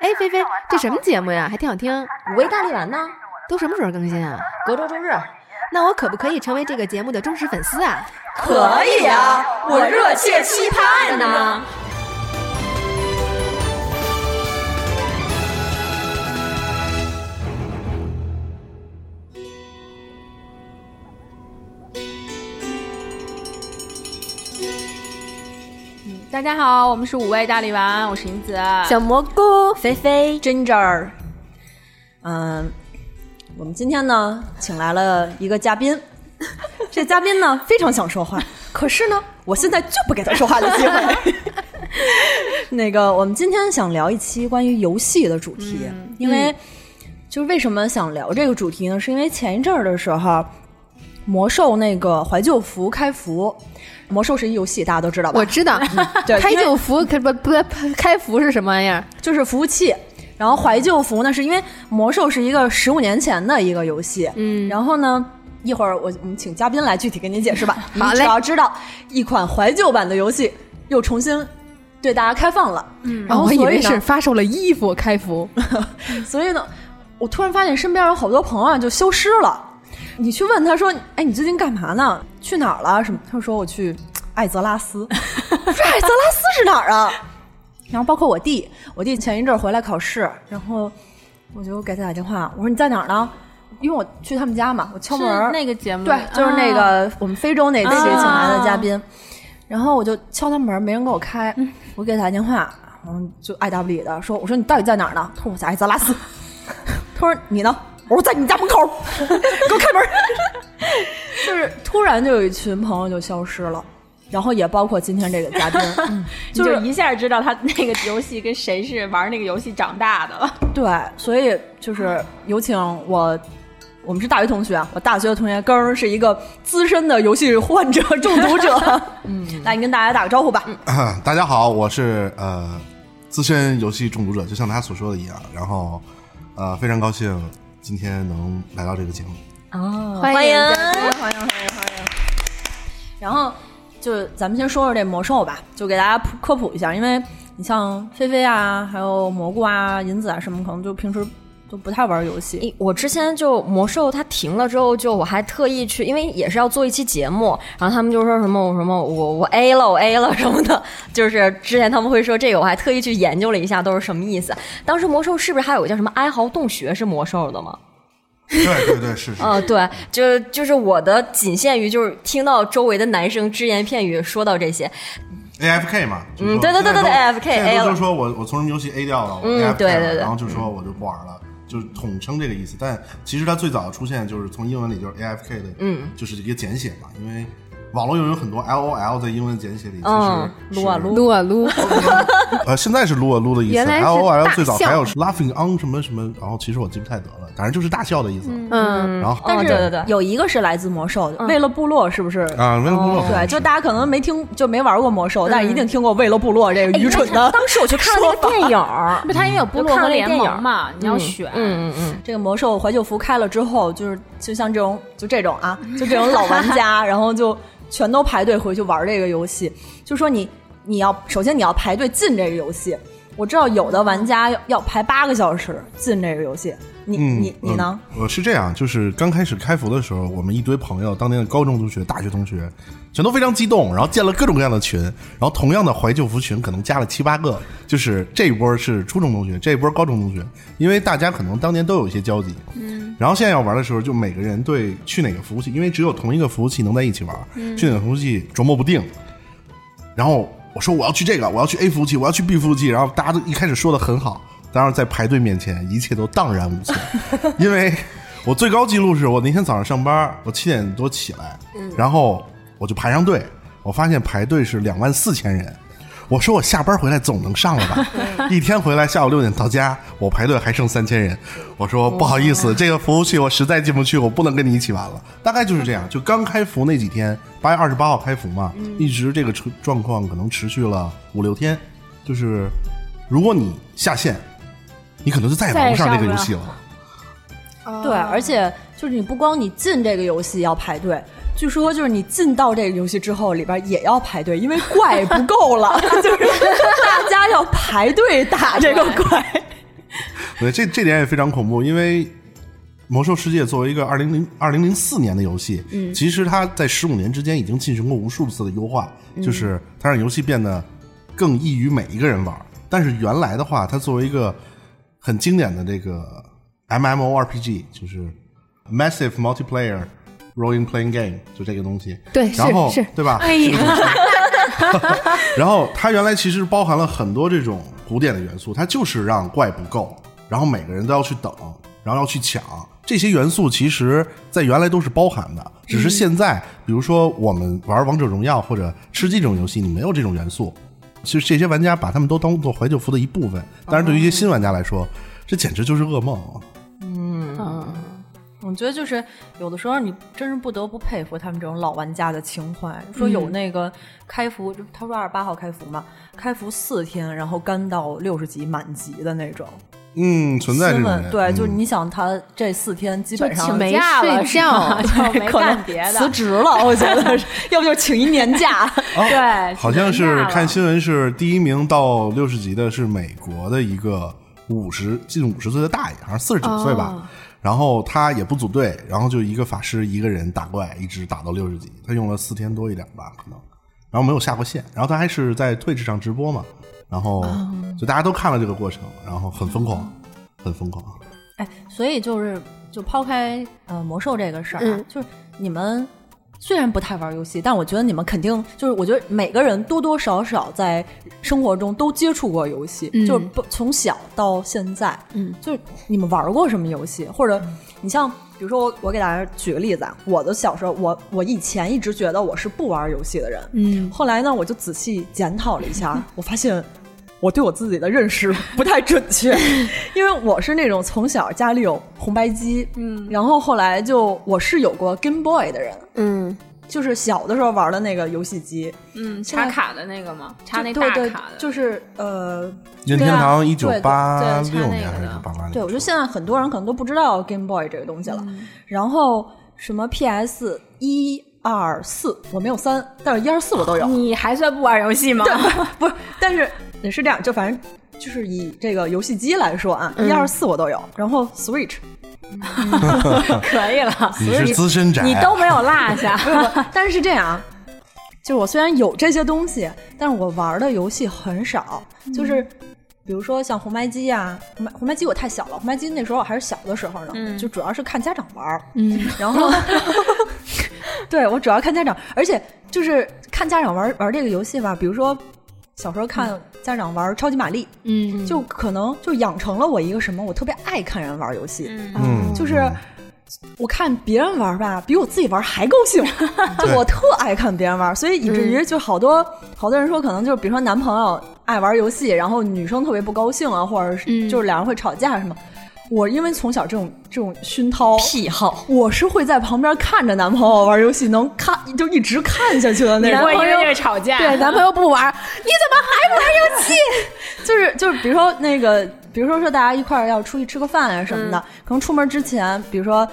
哎，菲菲，这什么节目呀？还挺好听。五味大力丸呢？都什么时候更新啊？隔周周日。那我可不可以成为这个节目的忠实粉丝啊？可以啊，我热切期盼呢。大家好，我们是五味大力丸，我是银子，小蘑菇，菲菲，Ginger。嗯，我们今天呢，请来了一个嘉宾。这嘉宾呢，非常想说话，可是呢，我现在就不给他说话的机会。那个，我们今天想聊一期关于游戏的主题，因为就是为什么想聊这个主题呢？是因为前一阵儿的时候，魔兽那个怀旧服开服。魔兽是一游戏，大家都知道吧？我知道，对，开旧服开不不开服是什么玩意儿？就是服务器。然后怀旧服呢，是因为魔兽是一个十五年前的一个游戏。嗯，然后呢，一会儿我我们请嘉宾来具体给您解释吧。好嘞。只要知道一款怀旧版的游戏又重新对大家开放了。嗯，然后我以为是发售了衣服开服，所以呢，我突然发现身边有好多朋友就消失了。你去问他说：“哎，你最近干嘛呢？去哪儿了？什么？”他说：“我去艾泽拉斯。”我说：“艾泽拉斯是哪儿啊？”然后包括我弟，我弟前一阵回来考试，然后我就给他打电话，我说：“你在哪儿呢？”因为我去他们家嘛，我敲门。那个节目对，就是那个我们非洲那期请来的嘉宾。然后我就敲他门，没人给我开，我给他打电话，然后就爱答不理的说：“我说你到底在哪儿呢？”他说：“我在艾泽拉斯。”他说：“你呢？”我说在你家门口，给我开门。就是突然就有一群朋友就消失了，然后也包括今天这个嘉宾，就是一下知道他那个游戏跟谁是玩那个游戏长大的了。对，所以就是有请我，我们是大学同学啊，我大学的同学根儿是一个资深的游戏患者、中毒者。嗯，那，你跟大家打个招呼吧。大家好，我是呃资深游戏中毒者，就像他所说的一样。然后呃，非常高兴。今天能来到这个节目哦，欢迎欢迎欢迎欢迎！然后就咱们先说说这魔兽吧，就给大家科普一下，因为你像菲菲啊，还有蘑菇啊、银子啊什么，可能就平时。都不太玩游戏。我之前就魔兽它停了之后，就我还特意去，因为也是要做一期节目，然后他们就说什么我什么我我 A 了我 A 了什么的，就是之前他们会说这个，我还特意去研究了一下都是什么意思。当时魔兽是不是还有个叫什么哀嚎洞穴是魔兽的吗？对对对是是。嗯，对，就就是我的仅限于就是听到周围的男生只言片语说到这些。A F K 嘛，嗯，对对对对对 A F K A 了，就是说我我从什么游戏 A 掉了，嗯，对对对，然后就说我就不玩了。就是统称这个意思，但其实它最早出现就是从英文里就是 A F K 的，嗯，就是一个简写嘛，因为。网络又有很多 L O L 在英文简写里，其实撸啊撸。啊撸，呃，现在是撸啊撸的意思。L O L 最早还有 laughing on 什么什么，然后其实我记不太得了，反正就是大笑的意思。嗯，然后但是对对对，有一个是来自魔兽的，为了部落是不是？啊，为了部落。对，就大家可能没听，就没玩过魔兽，但是一定听过为了部落这个愚蠢的。当时我去看了那个电影，不，它因为有部落和联盟嘛，你要选。嗯嗯嗯，这个魔兽怀旧服开了之后，就是就像这种就这种啊，就这种老玩家，然后就。全都排队回去玩这个游戏，就说你你要首先你要排队进这个游戏。我知道有的玩家要要排八个小时进这个游戏，你你你呢？我是这样，就是刚开始开服的时候，我们一堆朋友，当年的高中同学、大学同学，全都非常激动，然后建了各种各样的群，然后同样的怀旧服群可能加了七八个，就是这一波是初中同学，这一波高中同学，因为大家可能当年都有一些交集，嗯，然后现在要玩的时候，就每个人对去哪个服务器，因为只有同一个服务器能在一起玩，去哪个服务器琢磨不定，然后。我说我要去这个，我要去 A 服务器，我要去 B 服务器，然后大家都一开始说的很好，当然在排队面前，一切都荡然无存。因为我最高记录是我那天早上上班，我七点多起来，然后我就排上队，我发现排队是两万四千人。我说我下班回来总能上了吧？一天回来下午六点到家，我排队还剩三千人。我说不好意思，这个服务器我实在进不去，我不能跟你一起玩了。大概就是这样，就刚开服那几天，八月二十八号开服嘛，一直这个状况可能持续了五六天。就是如果你下线，你可能就再也玩不上这个游戏了。对，而且就是你不光你进这个游戏要排队。据说就是你进到这个游戏之后，里边也要排队，因为怪不够了，就是大家要排队打这个怪。对，这这点也非常恐怖，因为《魔兽世界》作为一个二零零二零零四年的游戏，嗯，其实它在十五年之间已经进行过无数次的优化，就是它让游戏变得更易于每一个人玩。但是原来的话，它作为一个很经典的这个 MMORPG，就是 Massive Multiplayer Role Playing Game，就这个东西，对然后是是对吧？哎呀，然后它原来其实包含了很多这种古典的元素，它就是让怪不够，然后每个人都要去等，然后要去抢。这些元素其实在原来都是包含的，只是现在，比如说我们玩王者荣耀或者吃鸡这种游戏，你没有这种元素。其实这些玩家把他们都当做怀旧服的一部分，但是对于一些新玩家来说，这简直就是噩梦。我觉得就是有的时候你真是不得不佩服他们这种老玩家的情怀。说有那个开服，就他说二十八号开服嘛，开服四天，然后干到六十级满级的那种。嗯，存在对，就是嗯你想他这四天基本上没假了睡觉是吧 就没干别的，辞职了，我觉得，要不就请一年假。对，好像是看新闻是第一名到六十级的是美国的一个五十近五十岁的大爷，好像四十九岁吧。哦然后他也不组队，然后就一个法师一个人打怪，一直打到六十级。他用了四天多一点吧，可能，然后没有下过线。然后他还是在 Twitch 上直播嘛，然后哦就大家都看了这个过程，然后很疯狂，很疯狂。哎，所以就是就抛开呃魔兽这个事儿、啊，嗯就是你们虽然不太玩游戏，但我觉得你们肯定就是，我觉得每个人多多少少在生活中都接触过游戏，嗯就是不从小到现在，嗯，就是你们玩过什么游戏，或者你像比如说我我给大家举个例子啊，我的小时候，我我以前一直觉得我是不玩游戏的人，嗯，后来呢，我就仔细检讨了一下，我发现我对我自己的认识 不太准确，因为我是那种从小家里有红白机，嗯，然后后来就我是有过 Game Boy 的人，嗯，就是小的时候玩的那个游戏机，嗯，插卡的那个吗？插那大卡的，就是呃，任天堂一九对八六年还是插那个的八八年？对，我觉得现在很多人可能都不知道 Game Boy 这个东西了。然后什么 PS 一二四，我没有三，但是一二四我都有。你还算不玩游戏吗？不是，但是也是这样，就反正就是以这个游戏机来说啊，一二四我都有。然后 Switch 可以了，你是资深宅，你都没有落下。但是是这样啊，就是我虽然有这些东西，但是我玩的游戏很少，就是。比如说像红白机啊、红白红白机我太小了，红白机那时候我还是小的时候呢，就主要是看家长玩儿，嗯，然后，对我主要看家长，而且就是看家长玩玩这个游戏吧。比如说小时候看家长玩超级玛丽，嗯，就可能就养成了我一个什么，我特别爱看人玩游戏，嗯，就是。我看别人玩吧，比我自己玩还高兴，就我特爱看别人玩，所以以至于就好多、好多人说，可能就是比如说男朋友爱玩游戏，然后女生特别不高兴啊，或者是嗯就是两人会吵架什么。我因为从小这种这种熏陶癖好，我是会在旁边看着男朋友玩游戏，能看就一直看下去的那种。你会因为吵架？对，男朋友不玩，你怎么还玩游戏？就 是就是，比如说那个，比如说说大家一块儿要出去吃个饭啊什么的，可能出门之前，比如说。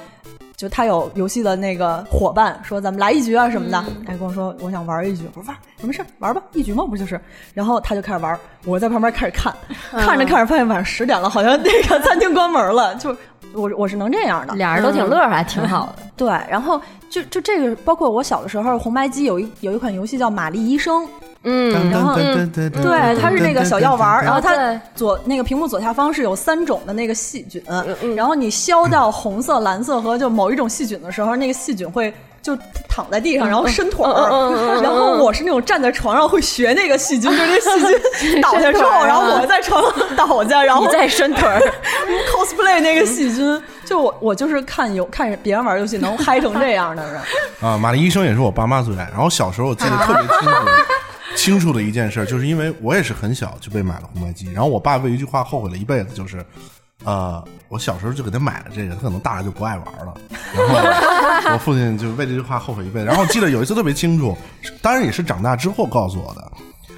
就他有游戏的那个伙伴说咱们来一局啊什么的，哎跟我说我想玩一局，我说玩没事玩吧，一局嘛不就是？然后他就开始玩，我在旁边开始看，看着看着发现晚上十点了，好像那个餐厅关门了，就我我是能这样的，俩人都挺乐呵，还挺好的。对，然后就就这个，包括我小的时候，红白机有一有一款游戏叫《玛丽医生》，嗯，然后对对，它是那个小药丸儿，然后它左那个屏幕左下方是有三种的那个细菌，然后你消掉红色、蓝色和就某一种细菌的时候，那个细菌会。就躺在地上，然后伸腿儿，然后我是那种站在床上会学那个细菌，就是那细菌 倒下之后，然后我在床上倒下，然后你再伸腿儿，cosplay 那个细菌。就我我就是看有看别人玩游戏能嗨成这样的人，啊，玛丽医生也是我爸妈最爱。然后小时候我记得特别清楚，清楚的一件事，就是因为我也是很小就被买了红白机，然后我爸为一句话后悔了一辈子，就是。呃，我小时候就给他买了这个，他可能大了就不爱玩了。然后 我父亲就为这句话后悔一辈子。然后我记得有一次特别清楚，当然也是长大之后告诉我的，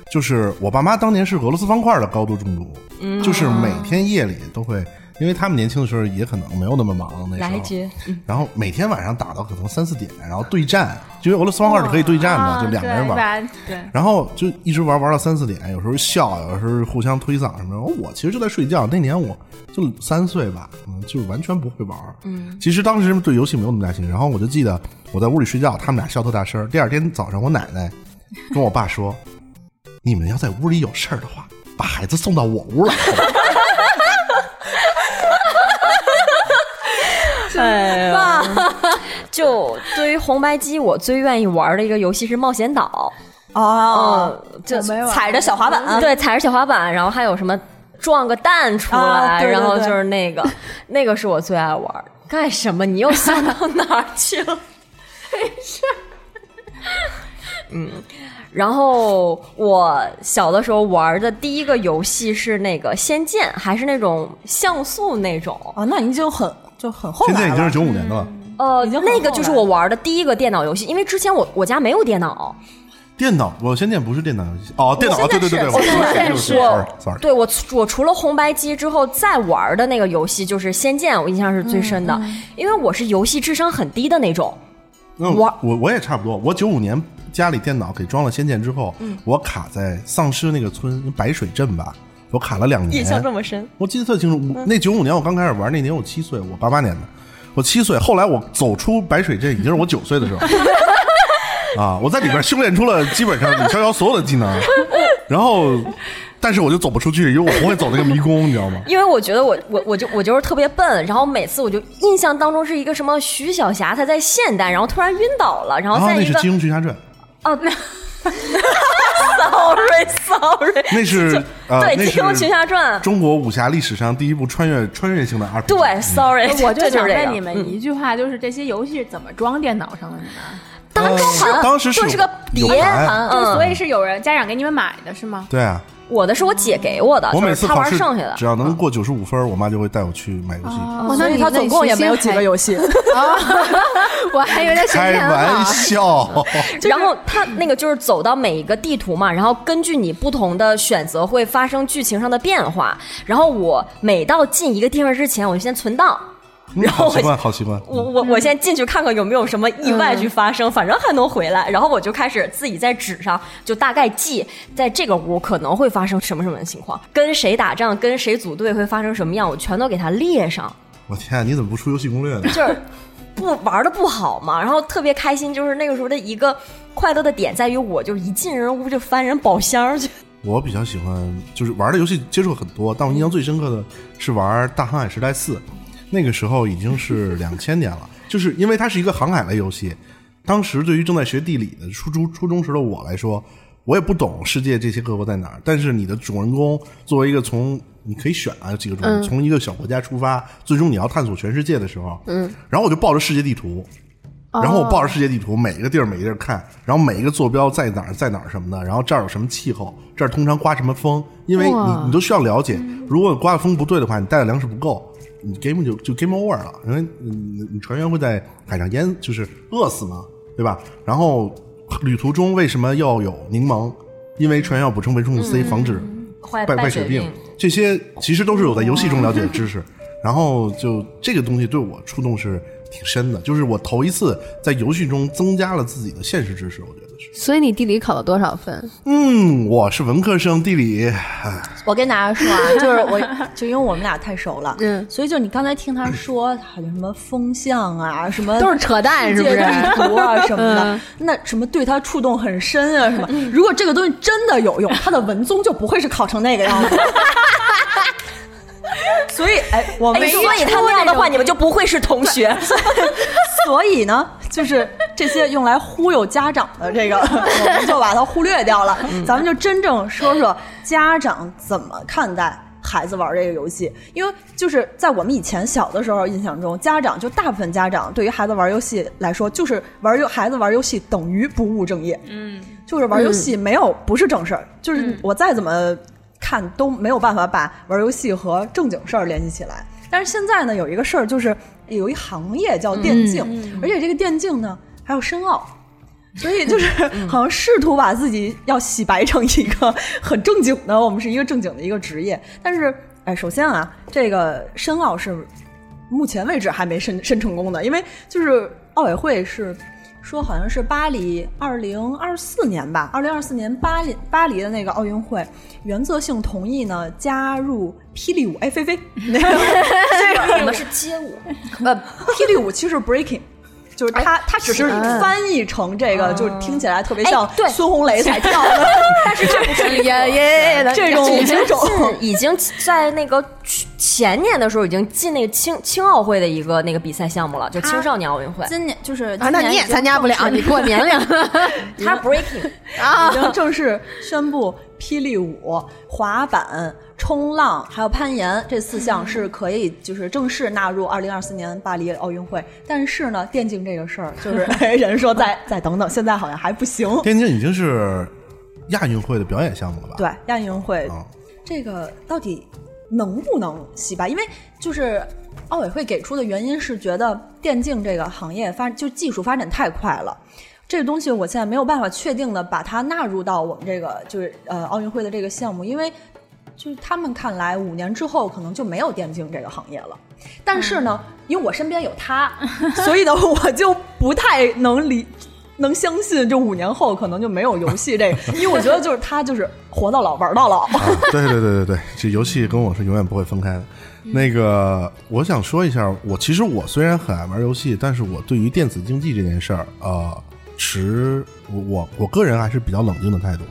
就是我爸妈当年是俄罗斯方块的高度中毒，就是每天夜里都会因为他们年轻的时候也可能没有那么忙那时候。然后每天晚上打到可能三四点，然后对战，因为俄罗斯方块是可以对战的，啊就两个人玩。般对。然后就一直玩玩到三四点，有时候笑，有时候互相推搡什么的。我其实就在睡觉，那年我就三岁吧，嗯，就完全不会玩。嗯，其实当时对游戏没有那么大兴趣。然后我就记得我在屋里睡觉，他们俩笑特大声。第二天早上，我奶奶跟我爸说：“你们要在屋里有事儿的话，把孩子送到我屋来。哎呀，就对于红白机，我最愿意玩的一个游戏是冒险岛。哦，嗯，就踩着小滑板，对，踩着小滑板，然后还有什么撞个蛋出来，啊对对对然后就是那个，那个是我最爱玩。干什么？你又想到哪儿去了？没事。嗯，然后我小的时候玩的第一个游戏是那个《仙剑》，还是那种像素那种。啊，那你就很就很后来了现在已经是。九五年的了。呃，那个就是我玩的第一个电脑游戏，因为之前我我家没有电脑，电脑，我仙剑不是电脑游戏。哦，电脑，对对对对，我说现在是是 sorry sorry，对我我除了红白机之后再玩的那个游戏就是《仙剑》，我印象是最深的，因为我是游戏智商很低的那种。那玩我我也差不多，我九五年家里电脑给装了仙剑之后，嗯。我卡在丧尸那个村白水镇吧，我卡了两年，印象这么深，我记得特清楚。我那九五年我刚开始玩，那年我七岁，我八八年的，我七岁。后来我走出白水镇，已经是我九岁的时候。啊！我在里边修炼出了基本上李逍遥所有的技能，然后，但是我就走不出去，因为我不会走那个迷宫，你知道吗？因为我觉得我我我就我就是特别笨，然后每次我就印象当中是一个什么徐小霞她在现代，然后突然晕倒了，然后啊，那是在一个《金庸群侠传》，哦那 sorry sorry，那是呃，对那《金庸群侠传》中国武侠历史上第一部穿越穿越性的 RPG。对，sorry，我就想问你们一句话，就是这些游戏怎么装电脑上的？你们？当呃盘，当时是就是个碟嗯，所以是有人家长给你们买的是吗？对啊，我的是我姐给我的，她次考试玩剩下的只。要能过九十五分，我妈就会带我去买游戏。哇所以他总共也没有几个游戏。我还以为他神开玩。笑，然后他那个就是走到每一个地图嘛，然后根据你不同的选择会发生剧情上的变化。然后我每到进一个地方之前，我就先存档。然后我好习惯，好习惯。我我我先进去看看有没有什么意外去发生，反正还能回来。然后我就开始自己在纸上就大概记，在这个屋可能会发生什么什么情况，跟谁打仗，跟谁组队会发生什么样，我全都给它列上。我天啊，你怎么不出游戏攻略呢？就是不玩的不好嘛，然后特别开心，就是那个时候的一个快乐的点在于，我就一进人屋就翻人宝箱去。我比较喜欢，就是玩的游戏接触很多，但我印象最深刻的是玩《大航海时代四》，那个时候已经是两千年了，就是因为它是一个航海类游戏。当时对于正在学地理的初中初中时的我来说，我也不懂世界这些各国在哪儿，但是你的主人公作为一个从你可以选啊几个主人，从一个小国家出发，最终你要探索全世界的时候，嗯，然后我就抱着世界地图，然后我抱着世界地图，每一个地儿每一个地儿看，然后每一个坐标在哪儿在哪儿什么的，然后这儿有什么气候，这儿通常刮什么风，因为你你都需要了解，如果刮的风不对的话，你带的粮食不够，你 game 就就 game over 了，因为你你船员会在海上淹，就是饿死嘛，对吧？然后旅途中为什么要有柠檬？因为船员要补充维生素 C，防止坏败败血病，这些其实都是我在游戏中了解的知识。然后就这个东西对我触动是挺深的，就是我头一次在游戏中增加了自己的现实知识，我觉得是。所以你地理考了多少分？嗯，我是文科生，地理，我跟大家说啊，就是我，就因为我们俩太熟了，嗯所以就你刚才听他说，好像什么风向啊，什么都是扯淡是不是世界地图啊什么的嗯，那什么对他触动很深啊什么。如果这个东西真的有用，他的文综就不会是考成那个样子。所以，哎，我们哎，所以他那样的话，你们就不会是同学。所以呢，就是这些用来忽悠家长的这个，我们就把它忽略掉了。咱们就真正说说家长怎么看待孩子玩这个游戏，因为就是在我们以前小的时候印象中，家长就大部分家长对于孩子玩游戏来说，就是玩游孩子玩游戏等于不务正业，嗯，就是玩游戏没有不是正事儿，就是我再怎么看都没有办法把玩游戏和正经事儿联系起来。但是现在呢，有一个事儿就是有一行业叫电竞，而且这个电竞呢还有申奥。所以就是 好像试图把自己要洗白成一个很正经的，我们是一个正经的一个职业，但是哎，首先啊，这个申奥是目前为止还没申申成功的，因为就是奥委会是说好像是巴黎二零二四年吧，二零二四年巴黎巴黎的那个奥运会原则性同意呢加入霹雳舞，哎，菲菲，那个 这个我们是街舞，呃，霹雳舞其实是 breaking。就是他他只是翻译成这个，就听起来特别像孙红雷才跳的，但是这不是耶耶这种已经这种进，已经在那个去前年的时候已经进那个青青奥会的一个那个比赛项目了，就青少年奥运会。今年就是啊，那你也参加不了，你过年龄他 breaking 啊已经正式宣布霹雳舞、滑板、冲浪还有攀岩这四项是可以就是正式纳入二零二四年巴黎奥运会。但是呢，电竞这个事儿就是 人说再再等等，现在好像还不行。电竞已经是亚运会的表演项目了吧？对，亚运会嗯这个到底能不能洗白？因为就是奥委会给出的原因是觉得电竞这个行业发就技术发展太快了。这个东西我现在没有办法确定的把它纳入到我们这个就是呃奥运会的这个项目，因为就是他们看来五年之后可能就没有电竞这个行业了。但是呢，因为我身边有他，所以呢我就不太能理能相信，就五年后可能就没有游戏这个，因为我觉得就是他就是活到老玩到老。啊，对对对对对，这游戏跟我是永远不会分开的。那个，我想说一下，我其实我虽然很爱玩游戏，但是我对于电子竞技这件事儿，呃，持我我我个人还是比较冷静的态度。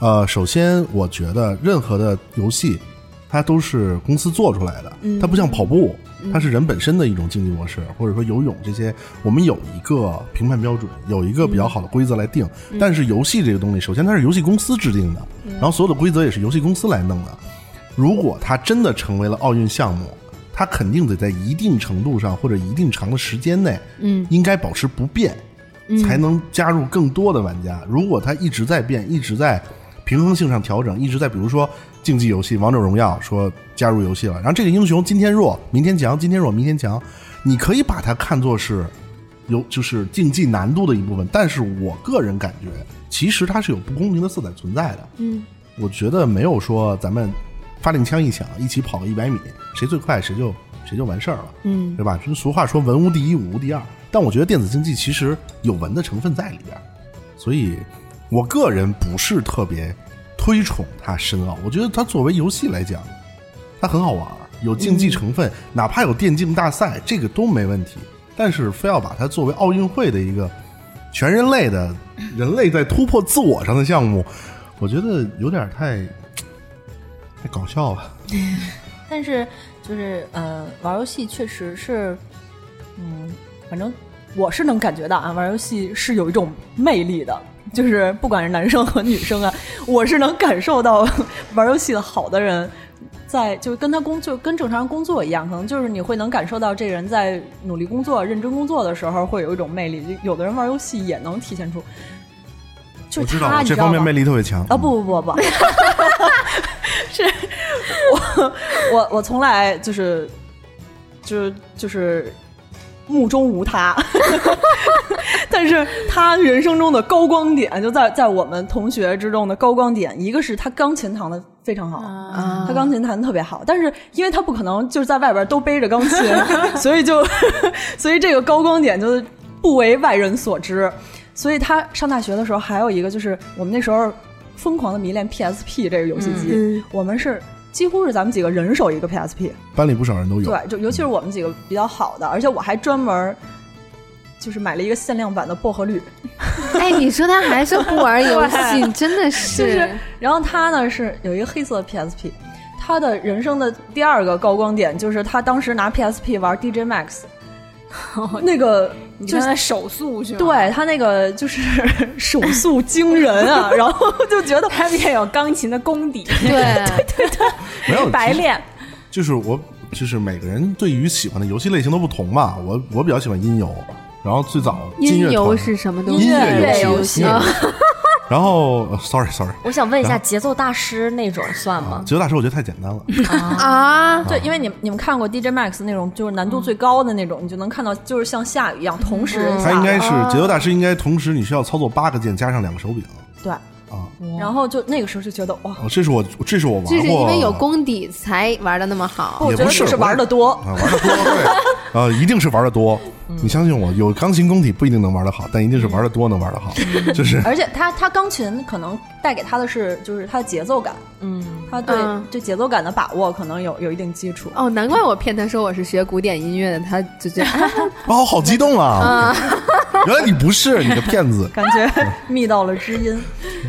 呃，首先，我觉得任何的游戏，它都是公司做出来的，它不像跑步，它是人本身的一种竞技模式，或者说游泳这些，我们有一个评判标准，有一个比较好的规则来定。但是游戏这个东西，首先它是游戏公司制定的，然后所有的规则也是游戏公司来弄的。如果它真的成为了奥运项目，它肯定得在一定程度上或者一定长的时间内，嗯，应该保持不变，才能加入更多的玩家。如果它一直在变，一直在平衡性上调整，一直在比如说竞技游戏《王者荣耀》说加入游戏了，然后这个英雄今天弱，明天强，今天弱，明天强，你可以把它看作是有就是竞技难度的一部分，但是我个人感觉，其实它是有不公平的色彩存在的。嗯，我觉得没有说咱们发令枪一响，一起跑个一百米，谁最快谁就谁就完事儿了，嗯，对吧？就俗话说文无第一，武无第二，但我觉得电子竞技其实有文的成分在里边，所以我个人不是特别推崇它深奥。我觉得它作为游戏来讲，它很好玩，有竞技成分，哪怕有电竞大赛，这个都没问题。但是非要把它作为奥运会的一个全人类的人类在突破自我上的项目，我觉得有点太太搞笑了。但是就是呃，玩游戏确实是，嗯，反正我是能感觉到啊，玩游戏是有一种魅力的，就是不管是男生和女生啊，我是能感受到玩游戏的好的人。在就跟他工就跟正常人工作一样，可能就是你会能感受到这人在努力工作、认真工作的时候会有一种魅力。就有的人玩游戏也能体现出，就他，道这方面魅力特别强啊不不不不，是我我我从来就是就是就是目中无他，但是他人生中的高光点就在在我们同学之中的高光点，一个是他钢琴弹的非常好。啊他钢琴弹的特别好，但是因为他不可能就是在外边都背着钢琴，所以就 所以这个高光点就不为外人所知。所以他上大学的时候还有一个就是我们那时候疯狂的迷恋 PSP 这个游戏机，嗯我们是几乎是咱们几个人手一个 PSP，班里不少人都有。对，就尤其是我们几个比较好的，而且我还专门就是买了一个限量版的薄荷绿，哎，你说他还是不玩游戏，真的是，就是，然后他呢是有一个黑色的 PSP，他的人生的第二个高光点就是他当时拿 PSP 玩 DJ Max，那个就是手速是吗？对他那个就是 手速惊人啊，然后就觉得他也有钢琴的功底，对对对，没有白练。就是我，就是每个人对于喜欢的游戏类型都不同嘛。我我比较喜欢音游，然后最早音游是什么东西？音乐游戏，戏音乐游戏然后呃 sorry sorry，我想问一下，节奏大师那种算吗？节奏大师我觉得太简单了。啊，对，因为你们你们看过 DJ Max 那种就是难度最高的那种，你就能看到就是像下雨一样同时下它应该是啊节奏大师，应该同时你需要操作八个键加上两个手柄。对，啊。然后就那个时候就觉得哇，哦，这是我这是我玩过，这是因为有功底才玩的那么好。我觉得也不是就是玩的多啊，玩的多，对，呃，一定是玩的多。你相信我，有钢琴功底不一定能玩得好，但一定是玩得多能玩得好。就是而且他他钢琴可能带给他的是就是他的节奏感，嗯，他对嗯对节奏感的把握可能有有一定基础。哦，难怪我骗他说我是学古典音乐的，他就觉得啊哦，好激动啊！原来你不是，你个骗子。感觉觅到了知音，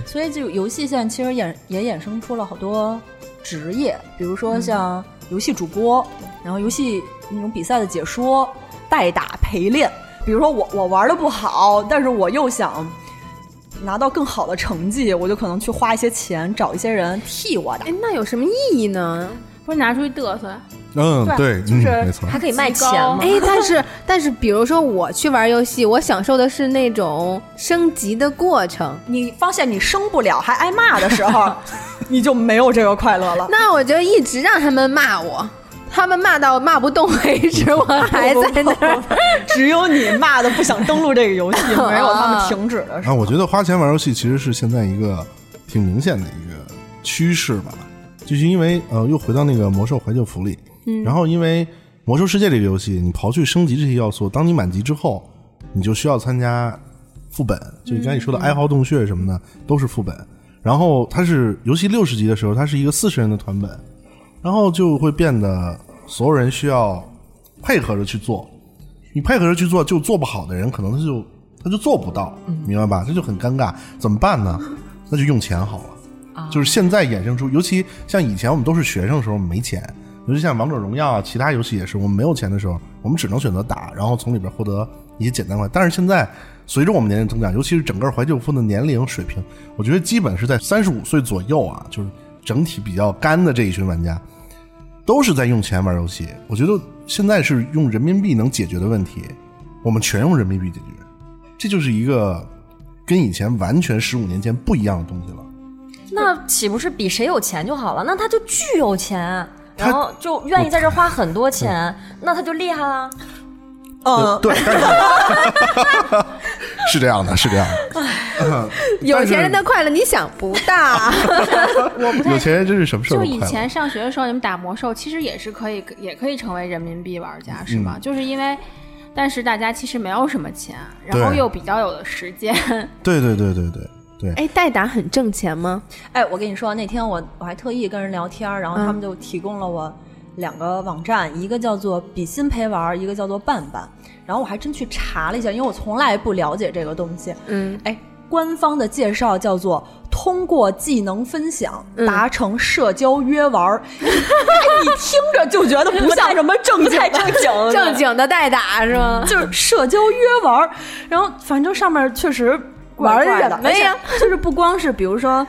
所以就游戏现在其实衍也衍生出了好多职业，比如说像游戏主播，然后游戏那种比赛的解说、代打陪练。比如说我我玩的不好，但是我又想拿到更好的成绩，我就可能去花一些钱找一些人替我打哎。，那有什么意义呢？不是拿出去嘚瑟，嗯，对，就是嗯，没错。还可以卖钱吗？哎，但是但是，比如说我去玩游戏，我享受的是那种升级的过程。你发现你升不了还挨骂的时候，你就没有这个快乐了。那我就一直让他们骂我，他们骂到骂不动为止，我还在那儿。只有你骂的不想登录这个游戏，没有他们停止的时啊，候。我觉得花钱玩游戏其实是现在一个挺明显的一个趋势吧，就是因为呃，又回到那个魔兽怀旧服里，嗯，然后因为魔兽世界这个游戏，你刨去升级这些要素，当你满级之后，你就需要参加副本，就你刚才你说的哀嚎洞穴什么的都是副本，然后它是游戏六十级的时候，它是一个四十人的团本，然后就会变得所有人需要配合着去做，你配合着去做，就做不好的人可能他就他就做不到，明白吧？这就很尴尬，怎么办呢？那就用钱好了。就是现在衍生出，尤其像以前我们都是学生的时候没钱，尤其像王者荣耀啊，其他游戏也是，我们没有钱的时候，我们只能选择打，然后从里边获得一些简单快。但是现在随着我们年龄增长，尤其是整个怀旧风的年龄水平，我觉得基本是在三十五岁左右啊，就是整体比较干的这一群玩家，都是在用钱玩游戏。我觉得现在是用人民币能解决的问题，我们全用人民币解决，这就是一个跟以前完全十五年前不一样的东西了。那岂不是比谁有钱就好了？那他就巨有钱，然后就愿意在这儿花很多钱，那他就厉害了。嗯，对，但 是是这样的，是这样的。有钱人的快乐你想不到。我不有钱人真是什么事儿就都快乐。以前上学的时候，你们打魔兽其实也是可以，也可以成为人民币玩家，是吗？嗯就是因为，但是大家其实没有什么钱，然后又比较有的时间，对对对对对对，哎，代打很挣钱吗？哎，我跟你说，那天我我还特意跟人聊天，然后他们就提供了我两个网站，一个叫做比心陪玩，一个叫做伴伴。然后我还真去查了一下，因为我从来不了解这个东西。嗯，哎，官方的介绍叫做通过技能分享达成社交约玩儿。哎，你听着就觉得不像什么正经正经正经的代打是吗？就是社交约玩儿，然后反正上面确实怪玩怪的什么呀？而且就是不光是比如说，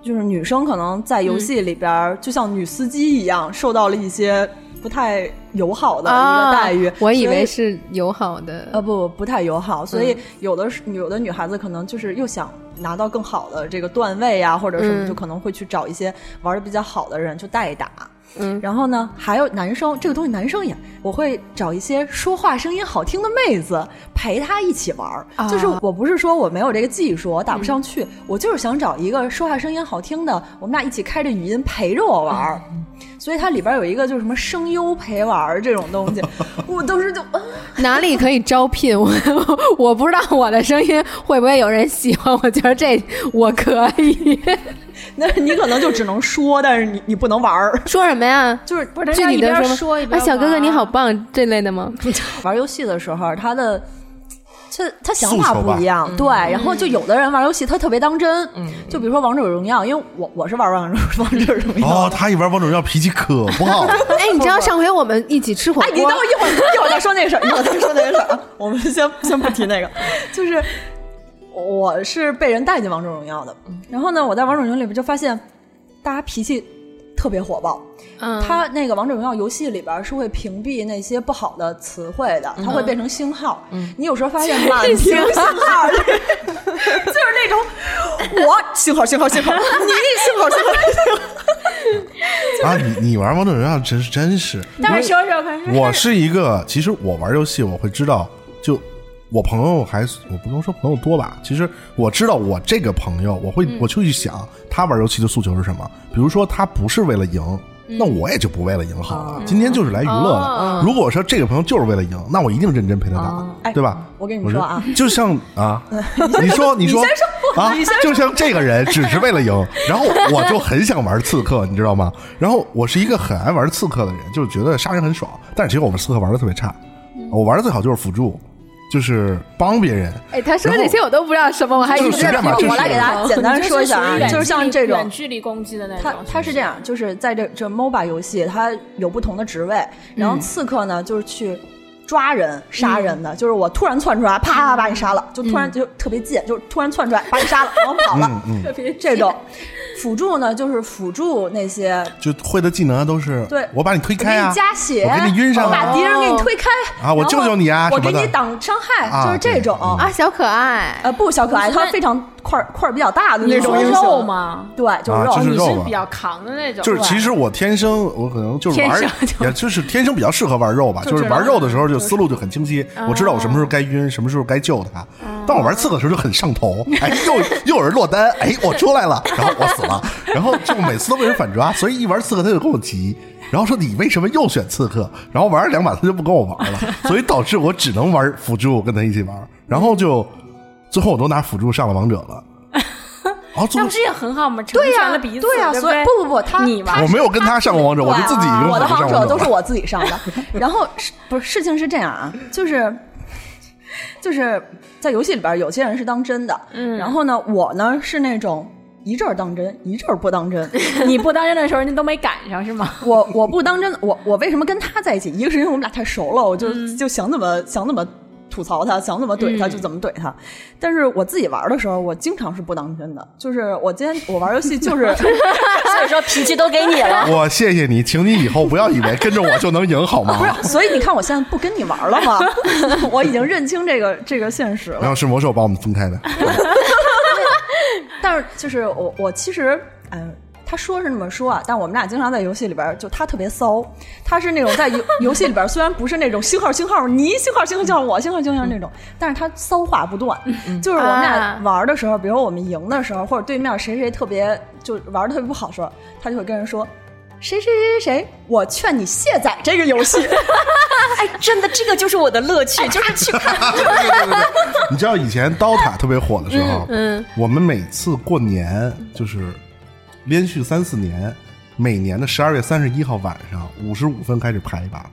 就是女生可能在游戏里边儿，就像女司机一样，受到了一些不太友好的一个待遇。啊我以为是友好的。呃不不太友好，所以有的是有的女孩子可能就是又想拿到更好的这个段位啊，或者什么，嗯就可能会去找一些玩的比较好的人去代打。嗯然后呢，还有男生这个东西，男生也我会找一些说话声音好听的妹子陪他一起玩儿。啊就是我不是说我没有这个技术，我打不上去，我就是想找一个说话声音好听的，我们俩一起开着语音陪着我玩儿。所以它里边有一个就是什么声优陪玩儿这种东西，我当时就。啊哪里可以招聘我？我不知道我的声音会不会有人喜欢。我觉得这我可以 那你可能就只能说，但是你你不能玩儿。说什么呀？就是不是具体的一边吗？说一边啊，小哥哥你好棒这类的吗？玩游戏的时候，他的他他想法不一样，对。然后就有的人玩游戏他特别当真，就比如说王者荣耀，因为我我是玩王者王者荣耀哦，他一玩王者荣耀脾气可不好。哎，你知道上回我们一起吃火锅，哎，你等我一会儿，一会儿再说那个事儿，一会儿再说那个事儿啊。我们先先不提那个，就是我是被人带进王者荣耀的，然后呢，我在王者荣耀里边就发现大家脾气特别火爆，嗯，它那个王者荣耀游戏里边是会屏蔽那些不好的词汇的，它会变成星号。你有时候发现满屏 星号，就是那种我星号星号星号，你星号星号，啊，你你玩王者荣耀真是真是，但是说说看，我是一个，其实我玩游戏我会知道，就我朋友还我不能说朋友多吧，其实我知道我这个朋友，我会我就去想他玩游戏的诉求是什么。比如说他不是为了赢，那我也就不为了赢好了。今天就是来娱乐的。如果说这个朋友就是为了赢，那我一定认真陪他打，哎对吧？我跟你说啊，就像 啊，你说你说啊，就像这个人只是为了赢，然后我就很想玩刺客，你知道吗？然后我是一个很爱玩刺客的人，就是觉得杀人很爽，但是其实我们刺客玩的特别差，我玩的最好就是辅助，就是帮别人。哎，他说这些我都不知道什么，我还一直在就是我来给大家简单说一下啊，远就是像这种远距离攻击的那种它，它是这样，就是在这这 MOBA 游戏，它有不同的职位，然后刺客呢就是去抓人、杀人的，就是我突然窜出来，啪啪把你杀了，就突然就特别近，就是突然窜出来把你杀了，然后跑了，嗯特别这种。辅助呢，就是辅助那些就会的技能都是，对我把你推我给你开啊，加血，我给你晕上啊我把敌人给你推开啊我救救你啊我什么的给你挡伤害，啊就是这种。啊，小可爱，呃，不，小可爱，他非常块儿块儿比较大的那种英肉雄？吗？对，就是啊肉。你就是肉吧是比较扛的那种，就是其实我天生我可能就是玩天生，也就是天生比较适合玩肉吧，就是玩肉的时候就思路就很清晰，我知道我什么时候该晕，什么时候该救他。当我玩刺客的时候就很上头，哎，又又有人落单，哎，我出来了，然后我死了，然后就每次都被人反抓，所以一玩刺客他就跟我急。然后说你为什么又选刺客？然后玩了两把他就不跟我玩了，所以导致我只能玩辅助跟他一起玩，然后就最后我都拿辅助上了王者了。然后最后那不是也很好吗？对呀、成全了彼此，对呀、对所以不不不，他你嘛他我没有跟他上过王者，我就自己用我的王者都是我自己上的。然后是不是事情是这样啊？就是就是在游戏里边，有些人是当真的，嗯，然后呢，我呢是那种一阵儿当真，一阵儿不当真。你不当真的时候，人家都没赶上是吗？我我不当真，我我为什么跟他在一起？一个是因为我们俩太熟了，我就、就想怎么想怎么吐槽他，想怎么怼他就怎么怼他。但是我自己玩的时候，我经常是不当真的，就是我今天我玩游戏就是。所以说脾气都给你了。我谢谢你，请你以后不要以为跟着我就能赢好吗？不是所以你看，我现在不跟你玩了吗？我已经认清这个这个现实了。然后是魔兽把我们分开的，但是就是我我其实，嗯、他说是那么说啊，但我们俩经常在游戏里边儿，就他特别骚，他是那种在游游戏里边儿虽然不是那种星号星号你星号星号我星号星号那种，但是他骚话不断，就是我们俩啊玩的时候，比如我们赢的时候，或者对面谁谁特别就玩的特别不好的时候，他就会跟人说。谁谁谁谁谁，我劝你卸载这个游戏。哎，真的，这个就是我的乐趣，就是去看。对对对对，你知道以前刀塔特别火的时候，嗯，我们每次过年就是连续三四年，每年的十二月三十一号晚上五十五分开始排一把，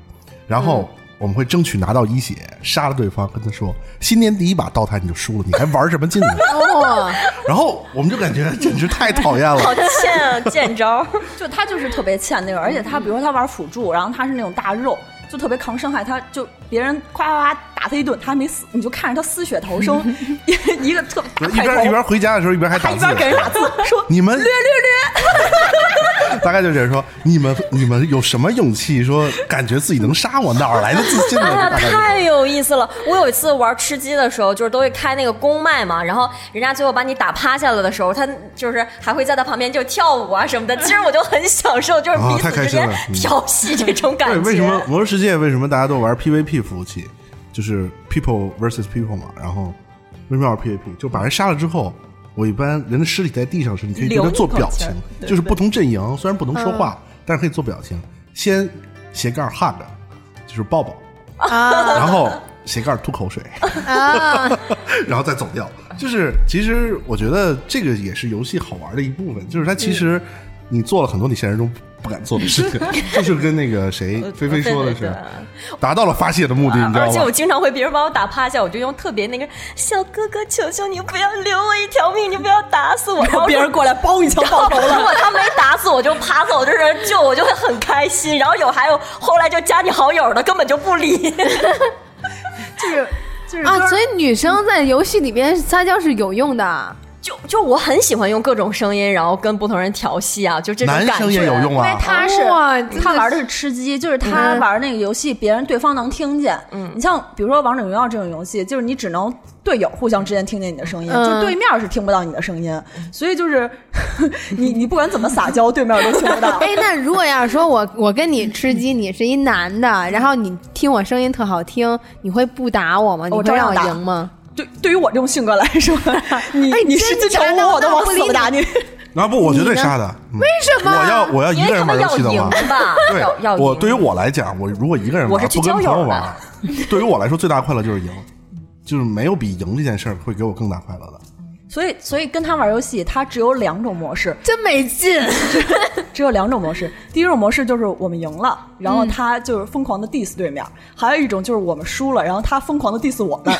然后我们会争取拿到一血，杀了对方，跟他说新年第一把刀塔你就输了，你还玩什么劲呢？哦，然后我们就感觉简直太讨厌了好。欠啊，见招。就他就是特别欠那个，而且他比如说他玩辅助，然后他是那种大肉，就特别抗伤害，他就别人夸夸夸打他一顿，他还没死，你就看着他丝血逃生，一个特一边一边回家的时候，一边还打字他一边，给人打字 说你们略略略，大概就这样说，你们你们有什么勇气说感觉自己能杀我？哪来的自信呢？太有意思了！我有一次玩吃鸡的时候，就是都会开那个公麦嘛，然后人家最后把你打趴下了的时候，他就是还会在他旁边就跳舞啊什么的。其实我就很享受，就是啊彼此之间太开心了嗯调戏这种感对，觉。为什么魔兽世界为什么大家都玩 PVP 服务器？就是 people versus people 嘛。然后为什么要玩 PVP？就把人杀了之后，我一般人的尸体在地上时，你可以对他做表情就是不同阵营虽然不能说话，但是可以做表情。先斜盖 hug，就是抱抱，啊然后斜杠吐口水，啊，然后再走掉。就是其实我觉得这个也是游戏好玩的一部分，就是它其实你做了很多你现实中不敢做的事情，就是跟那个谁菲菲说的是，达到了发泄的目的，你知道吗而且我？经常会别人把我打趴下，我就用特别那个小哥哥，求求你不要留我一条命，你不要打死我。然后别人过来嘣一枪爆头了 如。果他没打死我就趴走，就是救我就会很开心。然后有还有后来就加你好友的根本就不理。就是就是啊，所以女生在游戏里面撒娇是有用的。就就我很喜欢用各种声音，然后跟不同人调戏啊，就这种感觉。男生也有用因为啊，他是他玩的是吃鸡，就是他玩那个游戏，别人对方能听见。嗯，你像比如说王者荣耀这种游戏，就是你只能队友互相之间听见你的声音，嗯就对面是听不到你的声音，所以就是 你你不管怎么撒娇，对面都听不到。哎，那如果要是说我我跟你吃鸡，你是一男的，然后你听我声音特好听，你会不打我吗？你会让我我照样赢吗？对，对于我这种性格来说，你哎你是真的，我都往死了打你。那不，我绝对杀他。为什么我要我要一个人玩游戏的话 对要要我对于我来讲，我如果一个人玩，我是去不跟朋交友的友玩，对于我来说最大快乐就是赢，就是没有比赢这件事儿会给我更大快乐的。所以，所以跟他玩游戏，他只有两种模式，真没劲。只有两种模式。第一种模式就是我们赢了，然后他就是疯狂的 diss 对面；还有一种就是我们输了，然后他疯狂的 diss 我们。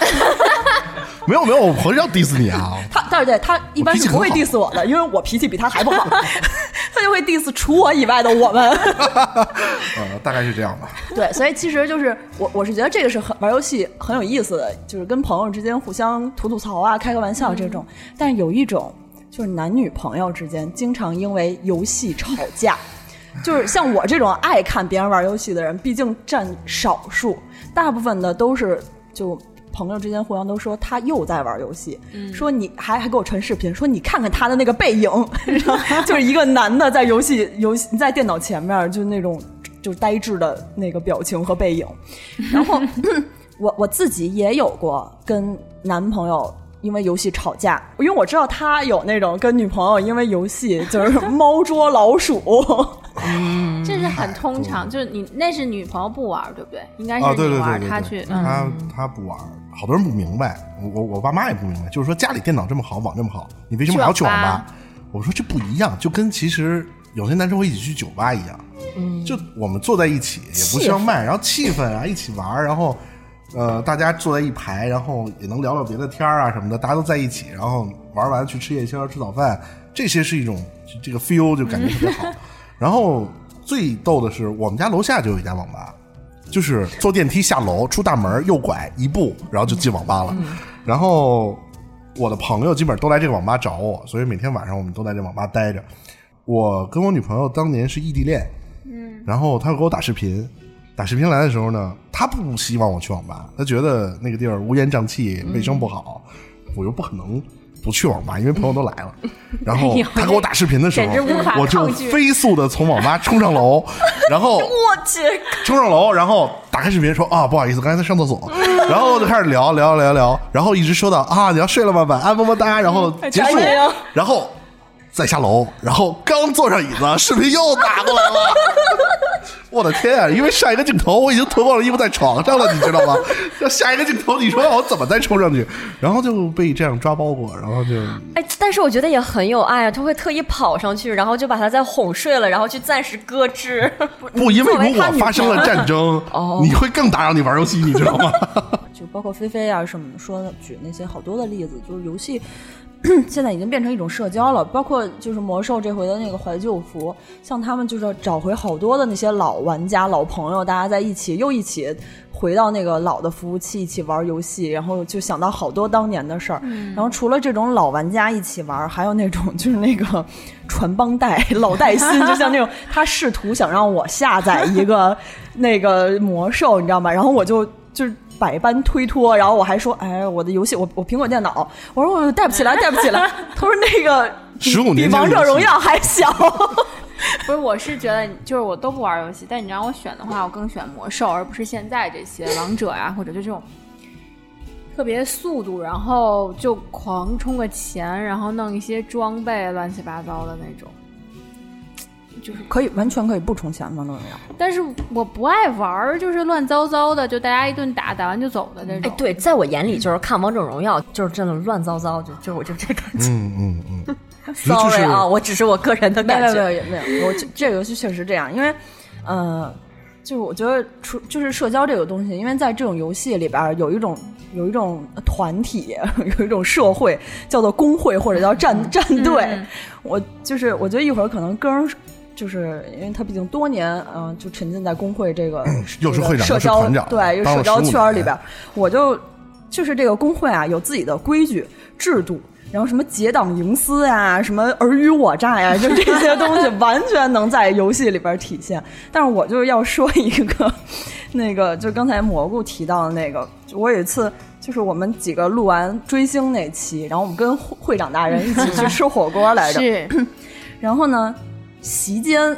没有没有，我很少 diss 你啊。他但是对他一般是不会 diss 我的，因为我脾气比他还不好，他就会 diss 除我以外的我们。呃，大概是这样吧。对，所以其实就是我我是觉得这个是很玩游戏很有意思的，就是跟朋友之间互相吐吐槽啊、开个玩笑这种。但是有一种就是男女朋友之间经常因为游戏吵架。就是像我这种爱看别人玩游戏的人，毕竟占少数，大部分的都是就朋友之间互相都说他又在玩游戏，说你还还给我传视频，说你看看他的那个背影，就是一个男的在游戏游戏在电脑前面就那种就呆滞的那个表情和背影，然后 我我自己也有过跟男朋友。因为游戏吵架，因为我知道他有那种跟女朋友因为游戏就是猫捉老鼠，这是很通常，就是你那是女朋友不玩，对不对？应该啊，是你对对对他去，他他不玩，好多人不明白，我我我爸妈也不明白，就是说家里电脑这么好，网这么好，你为什么还要去网去网吧？我说这不一样，就跟其实有些男生会一起去酒吧一样，嗯，就我们坐在一起也不需要麦，然后气氛啊，一起玩，然后呃大家坐在一排，然后也能聊聊别的天儿啊什么的，大家都在一起，然后玩完去吃夜宵、吃早饭，这些是一种这个 feel 就感觉特别好。然后最逗的是，我们家楼下就有一家网吧。就是坐电梯下楼，出大门右拐一步，然后就进网吧了。然后我的朋友基本上都来这个网吧找我，所以每天晚上我们都在这网吧待着。我跟我女朋友当年是异地恋，嗯，然后她给我打视频，打视频来的时候呢，她不希望我去网吧，她觉得那个地儿乌烟瘴气，卫生不好，我又不可能。不去网吧，因为朋友都来了。然后他给我打视频的时候我就飞速的从网吧冲上楼，然后我去，冲上楼，然后打开视频说啊，不好意思，刚才在上厕所，然后就开始聊聊聊聊，然后一直说到啊，你要睡了吗？晚安，么么哒，然后结束。然后再下楼，然后刚坐上椅子，视频又打过来了。我的天啊！因为上一个镜头我已经脱光了衣服在床上了，你知道吗？要下一个镜头，你说让我怎么再冲上去？然后就被这样抓包裹，然后就哎，但是我觉得也很有爱啊，他会特意跑上去，然后就把他再哄睡了，然后去暂时搁置。不，因为如果发生了战争，你会更打扰你玩游戏，你知道吗？就包括菲菲啊什么说的，举那些好多的例子，就是游戏 现在已经变成一种社交了。包括就是魔兽这回的那个怀旧服，像他们就是找回好多的那些老玩家、老朋友，大家在一起又一起回到那个老的服务器一起玩游戏，然后就想到好多当年的事儿。然后除了这种老玩家一起玩，还有那种就是那个传帮带、老带新，就像那种他试图想让我下载一个那个魔兽，你知道吗？然后我就就是。百般推脱，然后我还说，哎，我的游戏，我我苹果电脑，我说我带不起来，带不起来。他说那个比15比年王者荣耀还小。不是，我是觉得就是我都不玩游戏，但你让我选的话，我更选魔兽，而不是现在这些王者呀、或者就这种特别速度，然后就狂充个钱，然后弄一些装备乱七八糟的那种。就是，可以完全可以不充钱王者荣耀。但是我不爱玩儿，就是乱糟糟的，就大家一顿打，打完就走的那种。哎，对，在我眼里就是看王者荣耀就是真的乱糟糟，就就我就这感觉。嗯嗯嗯。Sorry 啊，我只是我个人的感觉。没有没有没有，我这这个游戏确实这样，因为，呃，就是我觉得出就是社交这个东西，因为在这种游戏里边有一种有一种团体，有一种社会叫做工会或者叫战战队。我就是我觉得一会儿可能根儿。就是因为他毕竟多年，嗯、就沉浸在工会这个又是会长又是社交团长对，又社交圈儿里边儿，我就就是这个工会啊，有自己的规矩制度，然后什么结党营私呀，什么尔虞我诈呀，就这些东西 完全能在游戏里边体现。但是我就是要说一个，那个就刚才蘑菇提到的那个，我有一次就是我们几个录完追星那期，然后我们跟会会长大人一起去吃火锅来着。是 然后呢，席间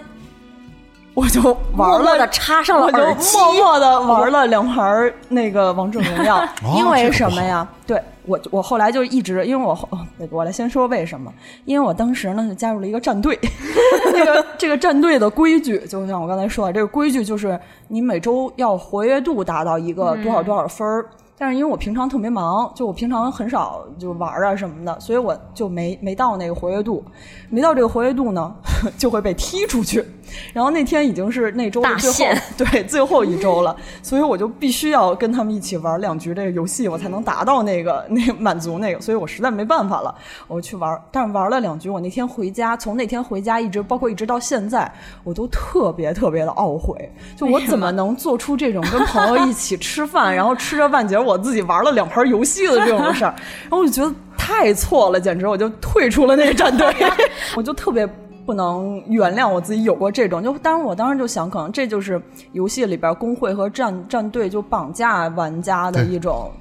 我就玩默默了的插上了默默的玩了两盘那个王者荣耀，哦因为什么呀？对我我后来就一直，因为我我来先说为什么，因为我当时呢就加入了一个战队，那个这个战队的规矩，就像我刚才说的，这个规矩就是你每周要活跃度达到一个多少多少分儿。但是因为我平常特别忙，就我平常很少就玩儿啊什么的，所以我就没没到那个活跃度，没到这个活跃度呢，就会被踢出去。然后那天已经是那周的最后对最后一周了，所以我就必须要跟他们一起玩两局这个游戏，我才能达到那个那个满足那个，所以我实在没办法了，我去玩。但是玩了两局，我那天回家，从那天回家一直包括一直到现在，我都特别特别的懊悔，就我怎么能做出这种跟朋友一起吃饭，然后吃着半截我自己玩了两盘游戏的这种事儿，然后我就觉得太错了，简直我就退出了那个战队，我就特别。不能原谅我自己有过这种，就当然我当时就想，可能这就是游戏里边工会和战战队就绑架玩家的一种。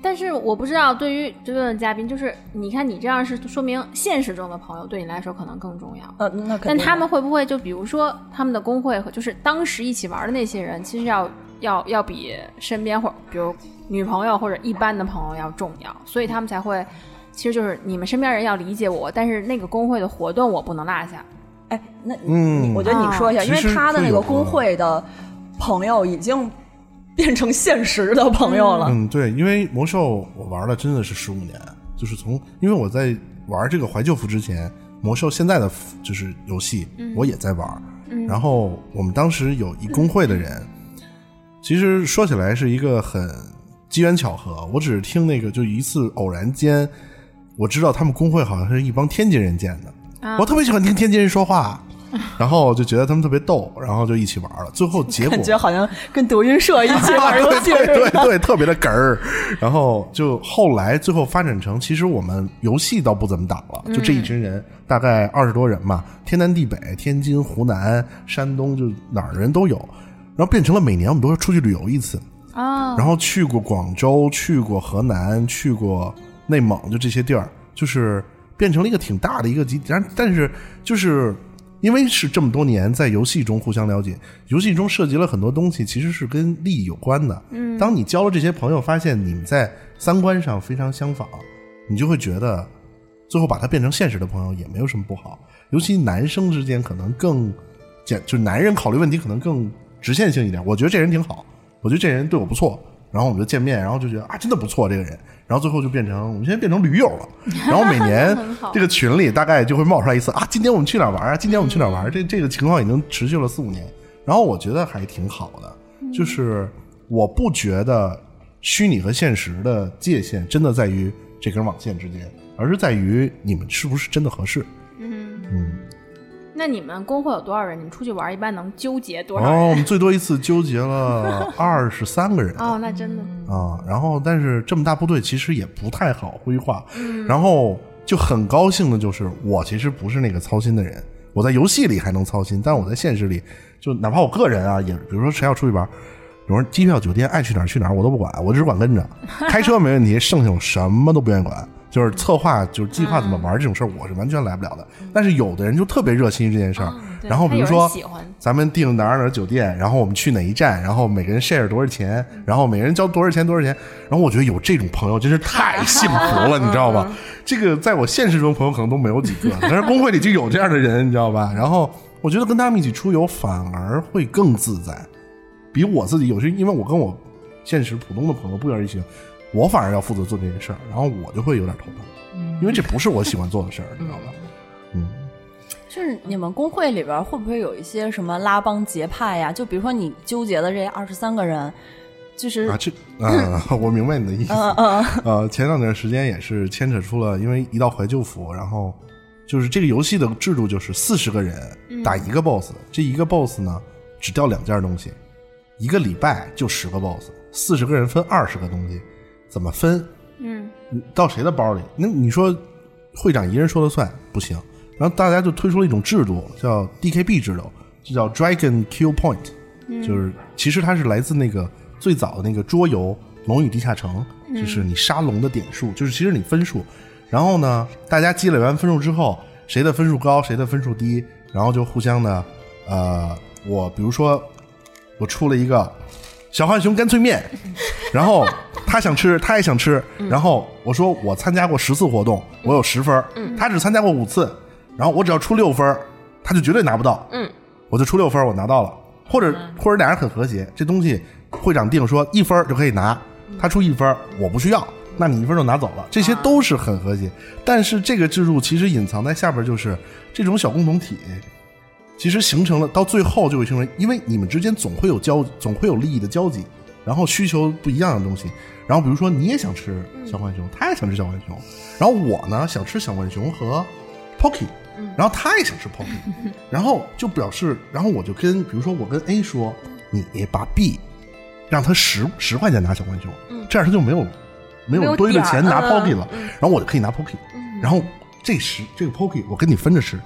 但是我不知道，对于这位嘉宾，就是你看你这样是说明现实中的朋友对你来说可能更重要。呃，那肯定但他们会不会就比如说他们的工会和就是当时一起玩的那些人，其实要要要比身边或比如女朋友或者一般的朋友要重要，所以他们才会，其实就是你们身边人要理解我，但是那个工会的活动我不能落下。哎，那嗯我觉得你说一下，因为他的那个工会的朋友已经变成现实的朋友了。嗯，对，因为魔兽我玩了真的是十五年，就是从因为我在玩这个怀旧服之前，魔兽现在的就是游戏我也在玩，然后我们当时有一工会的人，其实说起来是一个很机缘巧合，我只是听那个就一次偶然间，我知道他们工会好像是一帮天津人建的，我特别喜欢听天津人说话。然后就觉得他们特别逗，然后就一起玩了。最后结果感觉好像跟德云社一起玩 游戏对对特别的哏儿。然后就后来最后发展成，其实我们游戏倒不怎么打了，就这一群人，大概二十多人嘛，天南地北，天津、湖南、山东，就哪儿的人都有。然后变成了每年我们都要出去旅游一次，哦，然后去过广州，去过河南，去过内蒙，就这些地儿，就是变成了一个挺大的一个集。然但是就是因为是这么多年在游戏中互相了解，游戏中涉及了很多东西，其实是跟利益有关的。嗯，当你交了这些朋友，发现你们在三观上非常相仿，你就会觉得最后把它变成现实的朋友也没有什么不好。尤其男生之间可能更简，就是男人考虑问题可能更直线性一点。我觉得这人挺好，我觉得这人对我不错，然后我们就见面，然后就觉得啊，真的不错这个人，然后最后就变成我们现在变成驴友了。然后每年这个群里大概就会冒出来一次啊，今天我们去哪儿玩啊？今天我们去哪儿玩？这这个情况已经持续了四五年，然后我觉得还挺好的，就是我不觉得虚拟和现实的界限真的在于这根网线之间，而是在于你们是不是真的合适。嗯，那你们工会有多少人？你们出去玩一般能纠结多少哦，我？们最多一次纠结了 二十三个人。哦，那真的啊，然后但是这么大部队其实也不太好规划，然后就很高兴的就是我其实不是那个操心的人，我在游戏里还能操心，但我在现实里就哪怕我个人啊，也比如说谁要出去玩，比如说机票、酒店爱去哪儿去哪儿我都不管，我只管跟着，开车没问题，剩下我什么都不愿意管。就是策划，就是计划怎么玩这种事儿，我是完全来不了的。但是有的人就特别热心于这件事儿，然后比如说咱们订哪儿哪儿酒店，然后我们去哪一站，然后每个人 share 多少钱，然后每个人交多少钱多少钱，然后我觉得有这种朋友真是太 幸福了，你知道吗？这个在我现实中朋友可能都没有几个，但是工会里就有这样的人，你知道吧？然后我觉得跟他们一起出游反而会更自在，比我自己有些，因为我跟我现实普通的朋友不一样一起，我反而要负责做这个事儿，然后我就会有点头疼，因为这不是我喜欢做的事儿，你知道吧？嗯。就是你们工会里边会不会有一些什么拉帮结派呀？就比如说你纠结的这二十三个人，就是啊，这啊，我明白你的意思。呃，前两段时间也是牵扯出了，因为一到怀旧服，然后就是这个游戏的制度就是四十个人打一个 BOSS，、这一个 BOSS 呢只掉两件东西，一个礼拜就十个 BOSS，四十个人分二十个东西，怎么分？嗯，到谁的包里？那你说会长一人说了算不行，然后大家就推出了一种制度，叫 DKB 制度，就叫 Dragon Kill Point，、就是其实它是来自那个最早的那个桌游龙与地下城，就是你杀龙的点数，就是其实你分数。然后呢，大家积累完分数之后，谁的分数高，谁的分数低，然后就互相的，呃，我比如说我出了一个小浣熊干脆面，然后他想吃，他也想吃，然后我说我参加过十次活动，我有十分，他只参加过五次，然后我只要出六分，他就绝对拿不到，嗯，我就出六分，我拿到了，或者或者俩人很和谐，这东西会长定说一分就可以拿，他出一分，我不需要，那你一分就拿走了，这些都是很和谐。但是这个制度其实隐藏在下边，就是这种小共同体，其实形成了到最后就会形成，因为你们之间总会有交，总会有利益的交集，然后需求不一样的东西，然后比如说你也想吃小浣熊，他也想吃小浣熊，然后我呢想吃小浣熊和 Pocky，然后他也想吃 Pocky，然后就表示，然后我就跟比如说我跟 A 说，你把 B 让他十十块钱拿小浣熊，这样他就没有没有多余的钱拿嗯。Pocky 了，然后我就可以拿 Pocky，然后这十这个 Pocky 我跟你分着吃，啊，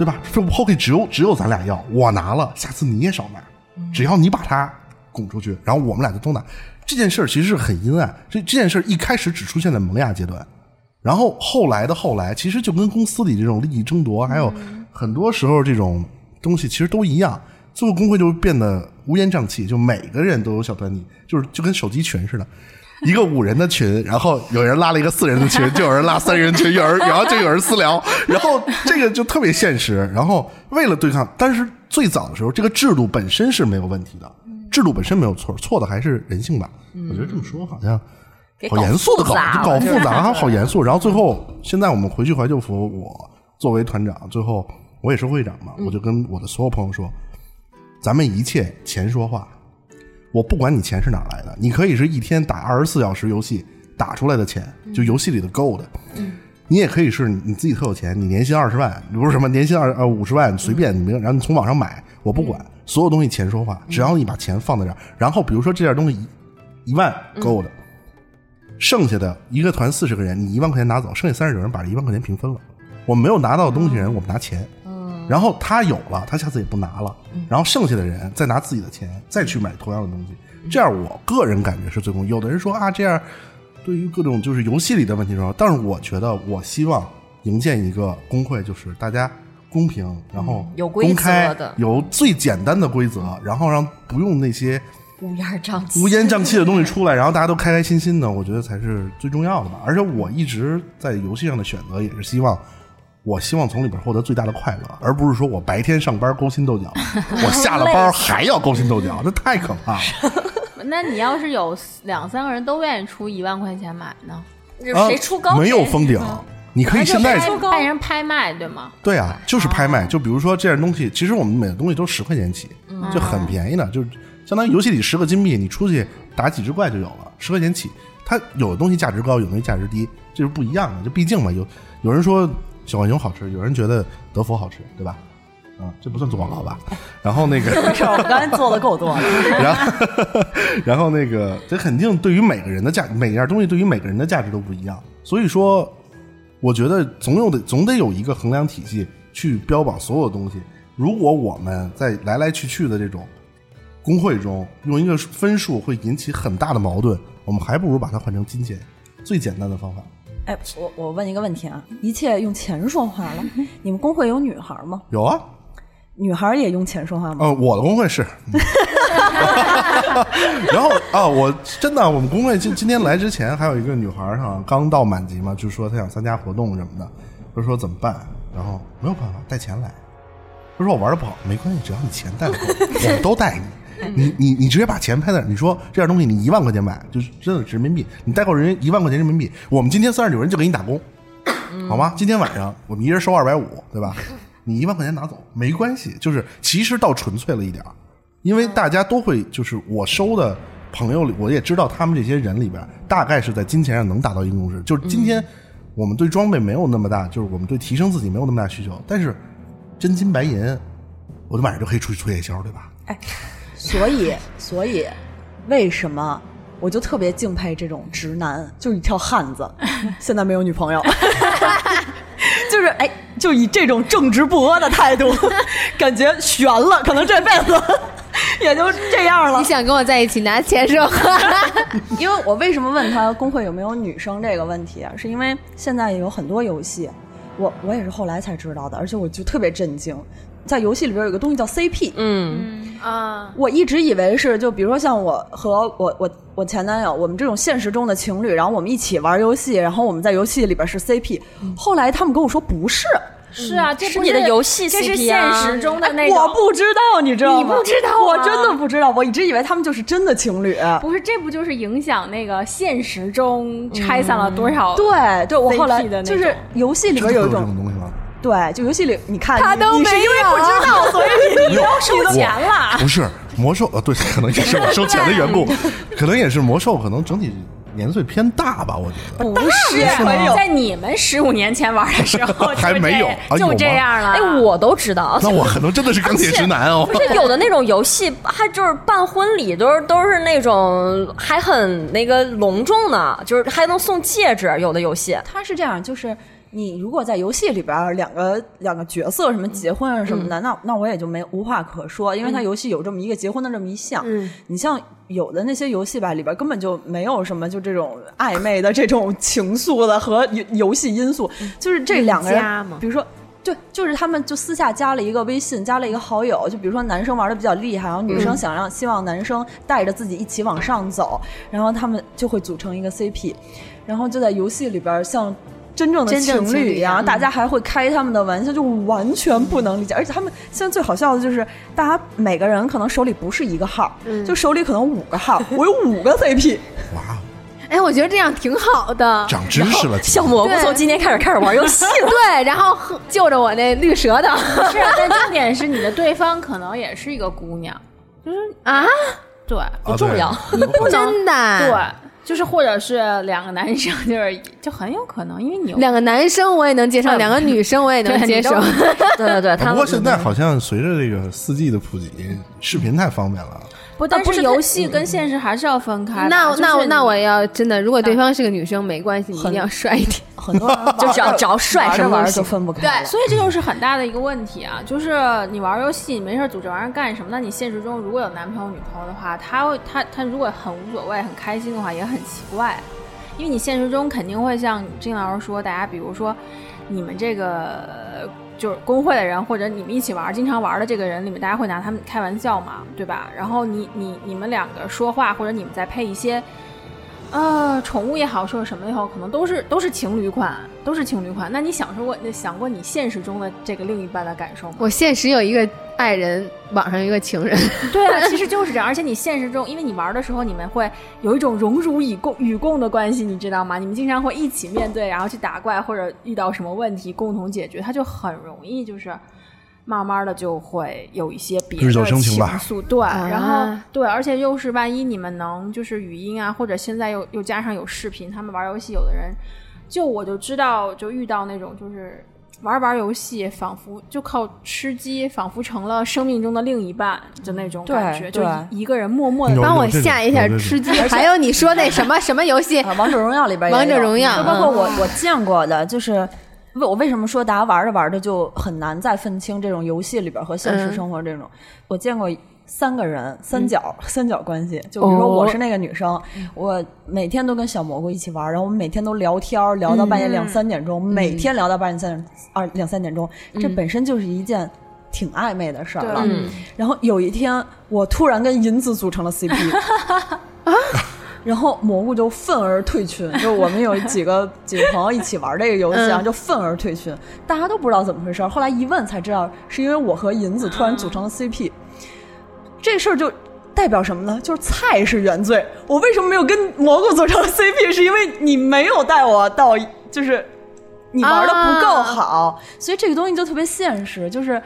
对吧？这 Pocky 只有只有咱俩要，我拿了，下次你也少拿，只要你把它拱出去，然后我们俩就都拿。这件事儿其实是很阴暗，这这件事儿一开始只出现在萌芽阶段，然后后来的后来，其实就跟公司里这种利益争夺，还有很多时候这种东西其实都一样。最后工会就变得乌烟瘴气，就每个人都有小团体，就是就跟手机群似的，一个五人的群，然后有人拉了一个四人的群，就有人拉三人群，有人然后就有人私聊，然后这个就特别现实。然后为了对抗，但是最早的时候，这个制度本身是没有问题的，制度本身没有错，错的还是人性吧。我觉得这么说好像好严肃的搞，搞复杂，好严肃。然后最后，现在我们回去怀旧服，我作为团长，最后我也是会长嘛，我就跟我的所有朋友说，咱们一切钱说话。我不管你钱是哪来的，你可以是一天打二十四小时游戏打出来的钱，就游戏里的 gold。你也可以是你自己特有钱，你年薪二十万，不是什么年薪二呃五十万，随便你没有，然后你从网上买，我不管，所有东西钱说话，只要你把钱放在这儿，然后比如说这件东西一一万 gold，、剩下的一个团四十个人，你一万块钱拿走，剩下三十九人把这一万块钱平分了。我没有拿到的东西人，我们拿钱。然后他有了，他下次也不拿了。然后剩下的人再拿自己的钱再去买同样的东西，这样我个人感觉是最公平。有的人说啊，这样对于各种就是游戏里的问题说，但是我觉得我希望营建一个工会，就是大家公平，然后有规则公开的有最简单的规则，然后让不用那些乌烟瘴气，乌烟瘴气的东西出来，然后大家都开开心心的，我觉得才是最重要的吧。而且我一直在游戏上的选择也是希望。我希望从里边获得最大的快乐，而不是说我白天上班勾心斗角，我下了班还要勾心斗角，这太可怕了。那你要是有两三个人都愿意出一万块钱买呢？就是谁出高啊、没有封顶，你可以现在拍办人拍卖对吗？对啊，就是拍卖。就比如说这样东西，其实我们每个东西都十块钱起，就很便宜的，就相当于游戏里十个金币，你出去打几只怪就有了，十块钱起。它有的东西价值高，有的东西价值低，这是不一样的。就毕竟嘛，有有人说小浣熊好吃，有人觉得德芙好吃，对吧？啊，这不算做广告吧？然后那个，是我刚才做的够多了。然后，然后那个，这肯定对于每个人的价，每样东西对于每个人的价值都不一样。所以说，我觉得总有的总得有一个衡量体系去标榜所有东西。如果我们在来来去去的这种工会中用一个分数会引起很大的矛盾，我们还不如把它换成金钱，最简单的方法。哎，我我问一个问题啊，一切用钱说话了，你们工会有女孩吗？有啊，女孩也用钱说话吗？呃，我的工会是，嗯然后啊，我真的，我们工会今今天来之前，还有一个女孩儿哈，刚到满级嘛，就说她想参加活动什么的，就说怎么办，然后没有办法带钱来，她说我玩的不好，没关系，只要你钱带我们都带你。你你你直接把钱拍在那儿，你说这样东西你一万块钱买，就是真的是人民币，你代购人一万块钱人民币，我们今天三十九人就给你打工，好吗？今天晚上我们一人收二百五，对吧？你一万块钱拿走没关系，就是其实倒纯粹了一点儿，因为大家都会，就是我收的朋友里，我也知道他们这些人里边，大概是在金钱上能达到一个共识。就是今天我们对装备没有那么大，就是我们对提升自己没有那么大需求，但是真金白银，我就晚上就可以出去做夜宵，对吧？所以，所以，为什么我就特别敬佩这种直男，就是一条汉子，现在没有女朋友，就是哎，就以这种正直不阿的态度，感觉悬了，可能这辈子也就这样了你。想跟我在一起拿钱说话？因为我为什么问他工会有没有女生这个问题啊？是因为现在有很多游戏，我我也是后来才知道的，而且我就特别震惊，在游戏里边有个东西叫 CP，嗯，啊，我一直以为是就比如说像我和我我我前男友，我们这种现实中的情侣，然后我们一起玩游戏，然后我们在游戏里边是 CP，、后来他们跟我说不是。是啊，这不是你的游戏这是 CP 现啊实中的那种。我不知道，你知道吗？你不知道我啊真的不知道，我一直以为他们就是真的情侣。不是，这不就是影响那个现实中拆散了多少？对对，我后来 CP 就是游戏里边有一种东西吗？对，就游戏里你看他都你你是因为没有不知道，所以你没有收钱了。不是魔兽呃，对，可能也是我收钱的缘故，可能也是魔兽，可能整体年岁偏大吧，我觉得。不是是在你们十五年前玩的时候 还没有啊就这样了。哎，我都知道。那我可能真的是钢铁直男哦。不是有的那种游戏，还就是办婚礼都是都是那种还很那个隆重呢，就是还能送戒指。有的游戏，它是这样，就是你如果在游戏里边两个两个角色什么结婚啊什么的，那那我也就没无话可说，因为它游戏有这么一个结婚的这么一项。嗯你像有的那些游戏吧，里边根本就没有什么就这种暧昧的这种情愫的和游游戏因素，就是这两个人，比如说。对，就是他们就私下加了一个微信，加了一个好友。就比如说男生玩的比较厉害，然后女生想让、希望男生带着自己一起往上走，然后他们就会组成一个 CP，然后就在游戏里边像真正的情侣一样，大家还会开他们的玩笑，就完全不能理解。而且他们现在最好笑的就是，大家每个人可能手里不是一个号，就手里可能五个号，我有五个 CP。哇，哎，我觉得这样挺好的。长知识了，小蘑菇从今天开始开始玩游戏了。对，然后呵就着我那绿舌头 是，但重点是你的对方可能也是一个姑娘，就是啊，对。不重要。你不能真的。对，就是或者是两个男生，就是就很有可能，因为你两个男生我也能接受，两个女生我也能接受。对对对，不过现在好像随着这个四 G 的普及，视频太方便了。不，但不是游戏跟现实还是要分开的。那那那我要真的，如果对方是个女生，没关系，你一定要帅一点。很多人就只要只要帅玩什么都分不开对。所以这就是很大的一个问题啊，就是你玩游戏，你没事组这玩意儿干什么？那你现实中如果有男朋友、女朋友的话，他会他他如果很无所谓、很开心的话，也很很奇怪，因为你现实中肯定会像金老师说，大家比如说你们这个就是工会的人，或者你们一起玩、经常玩的这个人里面，大家会拿他们开玩笑嘛，对吧？然后你你你们两个说话，或者你们在配一些。呃，宠物也好，说什么也好，可能都是都是情侣款，都是情侣款。那你享受过、想过你现实中的这个另一半的感受吗？我现实有一个爱人，网上有一个情人，对啊，其实就是这样。而且你现实中，因为你玩的时候，你们会有一种荣辱与共与共的关系，你知道吗？你们经常会一起面对，然后去打怪，或者遇到什么问题共同解决，它就很容易就是。慢慢的就会有一些别的情愫，对，啊然后对，而且又是万一你们能就是语音啊，或者现在又又加上有视频，他们玩游戏，有的人就我就知道，就遇到那种就是玩玩游戏，仿佛就靠吃鸡，仿佛成了生命中的另一半的那种感觉，就一一个人默默的帮我下一下吃鸡。还有你说那什么什么游戏 啊，？王者荣耀里边王者荣耀就包括嗯我我见过的，就是为我为什么说大家玩着玩着就很难再分清这种游戏里边和现实嗯。生活这种？我见过。三个人三角、三角关系，就比如说我是那个女生，我每天都跟小蘑菇一起玩，然后我们每天都聊天，聊到半夜两三点钟，每天聊到半夜三点二两三点钟，这本身就是一件挺暧昧的事儿了。嗯。然后有一天，我突然跟银子组成了 CP，然后蘑菇就愤而退群。就我们有几个几个朋友一起玩这个游戏啊，嗯就愤而退群，大家都不知道怎么回事儿。后来一问才知道，是因为我和银子突然组成了 CP，、这事儿就。代表什么呢？就是菜是原罪。我为什么没有跟蘑菇组成 CP？是因为你没有带我到，就是你玩的不够好，所以这个东西就特别现实。就是，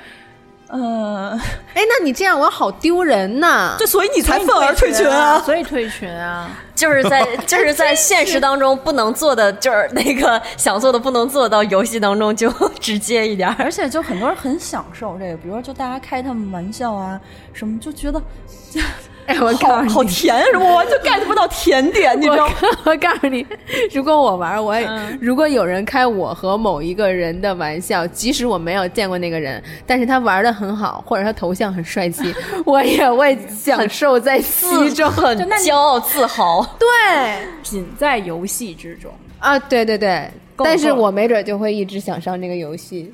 呃，哎，那你这样我好丢人呐！就所以你才愤而退群啊！所以退群啊。就是在 就是在现实当中不能做的，就是那个 想做的不能做到，游戏当中就直接一点儿。而且就很多人很享受这个，比如说就大家开他们玩笑啊什么，就觉得哎，我告好诉你，好甜，我完全 get 不到甜点，你知道吗？我 我告诉你，如果我玩，我也、如果有人开我和某一个人的玩笑，即使我没有见过那个人，但是他玩的很好，或者他头像很帅气，我也会享受在其中。很骄傲自豪。对仅在游戏之中。啊，对对对，够但是我没准就会一直想上这个游戏。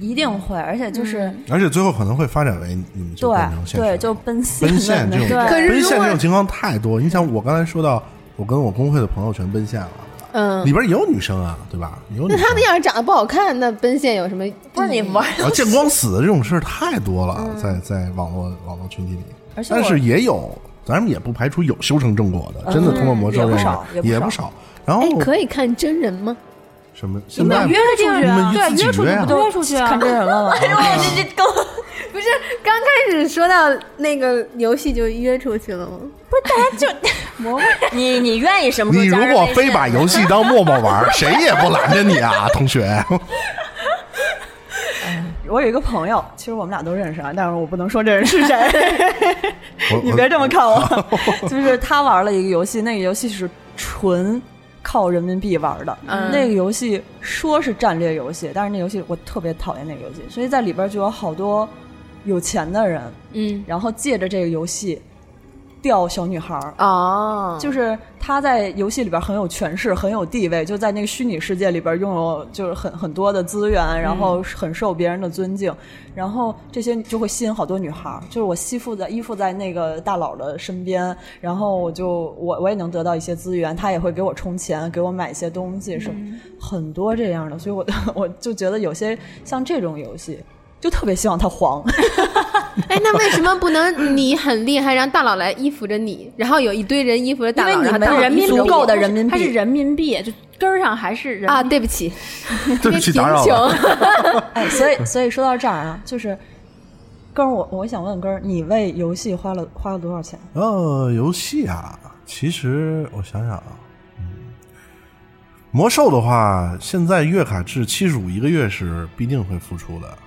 一定会，而且就是、而且最后可能会发展为你们就对变成现实对，就奔现奔现这种，奔现这种情况太多。你想，我刚才说到，我跟我工会的朋友全奔现了，嗯，里边也有女生啊，对吧？有女生。那他们要是长得不好看，那奔现有什么？不是你玩见光死的这种事儿太多了，在在网络网络群体里，但是也有，咱们也不排除有修成正果的，真的通过魔咒认识也不少也不少也不少。然后哎，可以看真人吗？什么？现在约出去啊，对，自己约出去不就约出去啊看？真人了吗？哎呦，这这更不是，刚开始说到那个游戏就约出去了吗？不是大家就 你你愿意什么时候你如果非把游戏当陌陌玩，谁也不拦着你啊，同学。我有一个朋友，其实我们俩都认识啊，但是我不能说这人是谁。你别这么看我，就是他玩了一个游戏，那个游戏是纯靠人民币玩的。嗯那个游戏说是战略游戏，但是那游戏我特别讨厌那个游戏，所以在里边就有好多有钱的人，嗯，然后借着这个游戏钓小女孩儿。哦，就是他在游戏里边很有权势，很有地位，就在那个虚拟世界里边拥有就是很很多的资源，然后很受别人的尊敬，然后这些就会吸引好多女孩儿。就是我吸附在依附在那个大佬的身边，然后我就我我也能得到一些资源，他也会给我充钱，给我买一些东西什么，很多这样的。所以我 我就觉得有些像这种游戏，就特别希望它黄。哎，那为什么不能 你很厉害，让大佬来依附着你，然后有一堆人依附着大佬，因为你没有然后大佬人民币足够的人民币它是人民币，就根儿上还是人啊？民币对不起，对不起，贫打扰了。穷。哎，所以所以说到这儿啊，就是根儿，我我想问根儿，你为游戏花了花了多少钱？呃，游戏啊，其实我想想啊，嗯，魔兽的话，现在月卡制七十五一个月是必定会付出的，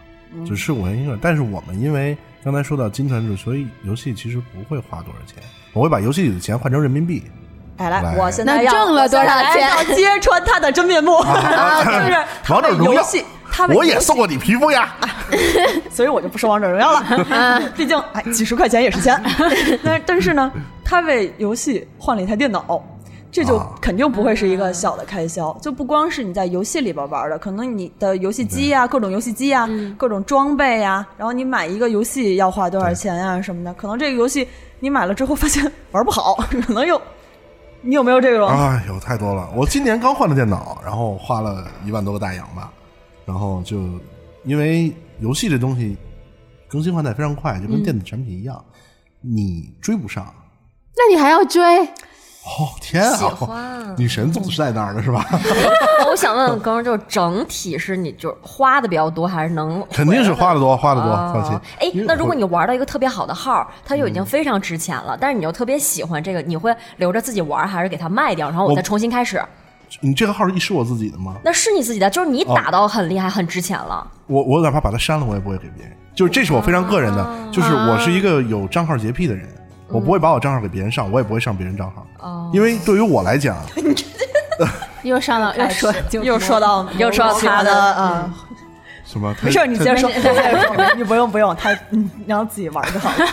只是我一个。但是我们因为刚才说到金团制，所以游戏其实不会花多少钱，我会把游戏里的钱换成人民币。哎，来，来我现在挣了多少钱要揭穿他的真面目，啊、就是王者荣耀，他我也送过你皮肤呀。所以我就不说王者荣耀了，毕竟哎几十块钱也是钱。但但是呢，他为游戏换了一台电脑。这就啊肯定不会是一个小的开销，就不光是你在游戏里边玩的，可能你的游戏机呀、各种游戏机呀、各种装备呀，然后你买一个游戏要花多少钱呀什么的，可能这个游戏你买了之后发现玩不好，可能又，你有没有这种？啊？有，太多了！我今年刚换了电脑，然后花了一万多个大洋吧，然后就因为游戏这东西更新换代非常快，就跟电子产品一样，你追不上。那你还要追？哦天喜啊！欢女神总是在那儿的是吧？我想问问哥，就是整体是你就是花的比较多，还是能 肯定是花的多，花的多，哦放心。哎，那如果你玩到一个特别好的号，它就已经非常值钱了，但是你又特别喜欢这个，你会留着自己玩，还是给它卖掉，然后我我再重新开始？你这个号是我自己的吗？那是你自己的，就是你打到很厉害、很值钱了。我我哪怕把它删了，我也不会给别人。就是这是我非常个人的，就是我是一个有账号洁癖的人，我不会把我账号给别人上，我也不会上别人账号，因为对于我来讲 又上到 又说又说到又说到他的啊，什么？没事，你接着说，你不用不用，他嗯让自己玩就好了。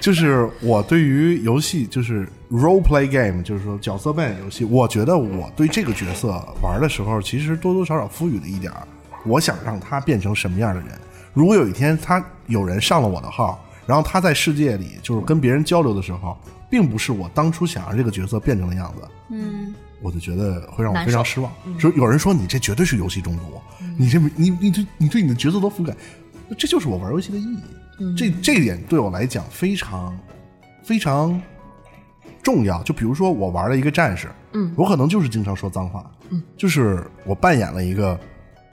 就是我对于游戏，就是 role play game，就是说角色扮演游戏，我觉得我对这个角色玩的时候，其实多多少少赋予了一点儿，我想让他变成什么样的人。如果有一天他有人上了我的号，然后他在世界里就是跟别人交流的时候，并不是我当初想让这个角色变成的样子，嗯，我就觉得会让我非常失望。说有人说你这绝对是游戏中毒，你这你你对你对你的角色都覆盖，这就是我玩游戏的意义。这这一点对我来讲非常非常重要。就比如说我玩了一个战士，嗯，我可能就是经常说脏话，嗯，就是我扮演了一个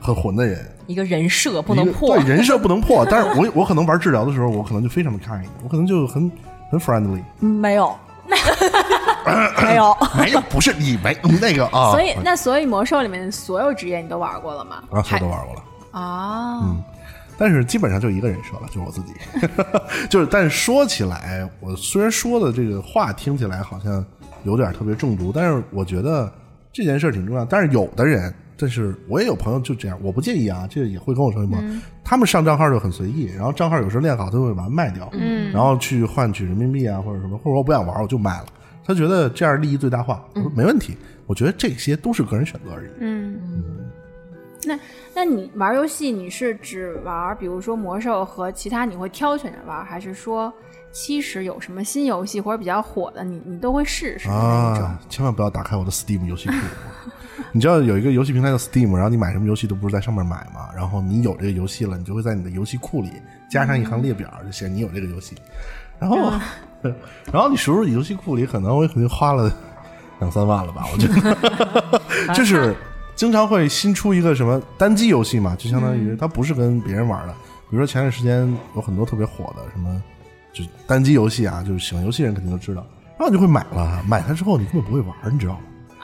很混的人，一个人设不能破对，人设不能破。但是我我可能玩治疗的时候，我可能就非常的 kind，我可能就很很 friendly。嗯没有，没有。没有，不是你没那个啊，所以那所以魔兽里面所有职业你都玩过了吗？啊，所有都玩过了。啊，嗯但是基本上就一个人设了，就是我自己。就是，但是说起来，我虽然说的这个话听起来好像有点特别中毒，但是我觉得这件事儿挺重要。但是有的人，但是我也有朋友就这样，我不介意啊，这也会跟我说什么，他们上账号就很随意，然后账号有时候练好，他会把它卖掉，嗯，然后去换取人民币啊或者什么，或者我不想玩我就卖了。他觉得这样利益最大化，我说没问题，我觉得这些都是个人选择而已。嗯，那那你玩游戏，你是只玩比如说魔兽和其他，你会挑选着玩，还是说其实有什么新游戏或者比较火的，你你都会试试？啊，千万不要打开我的 Steam 游戏库。你知道有一个游戏平台叫 Steam，然后你买什么游戏都不是在上面买嘛，然后你有这个游戏了，你就会在你的游戏库里加上一行列表，就写你有这个游戏。然后，然后你数数游戏库里，可能我肯定花了两三万了吧？我觉得，就是经常会新出一个什么单机游戏嘛，就相当于它不是跟别人玩的。比如说前段时间有很多特别火的什么，就单机游戏啊，就是喜欢游戏人肯定都知道，然后你就会买了，买它之后你根本不会玩，你知道吗？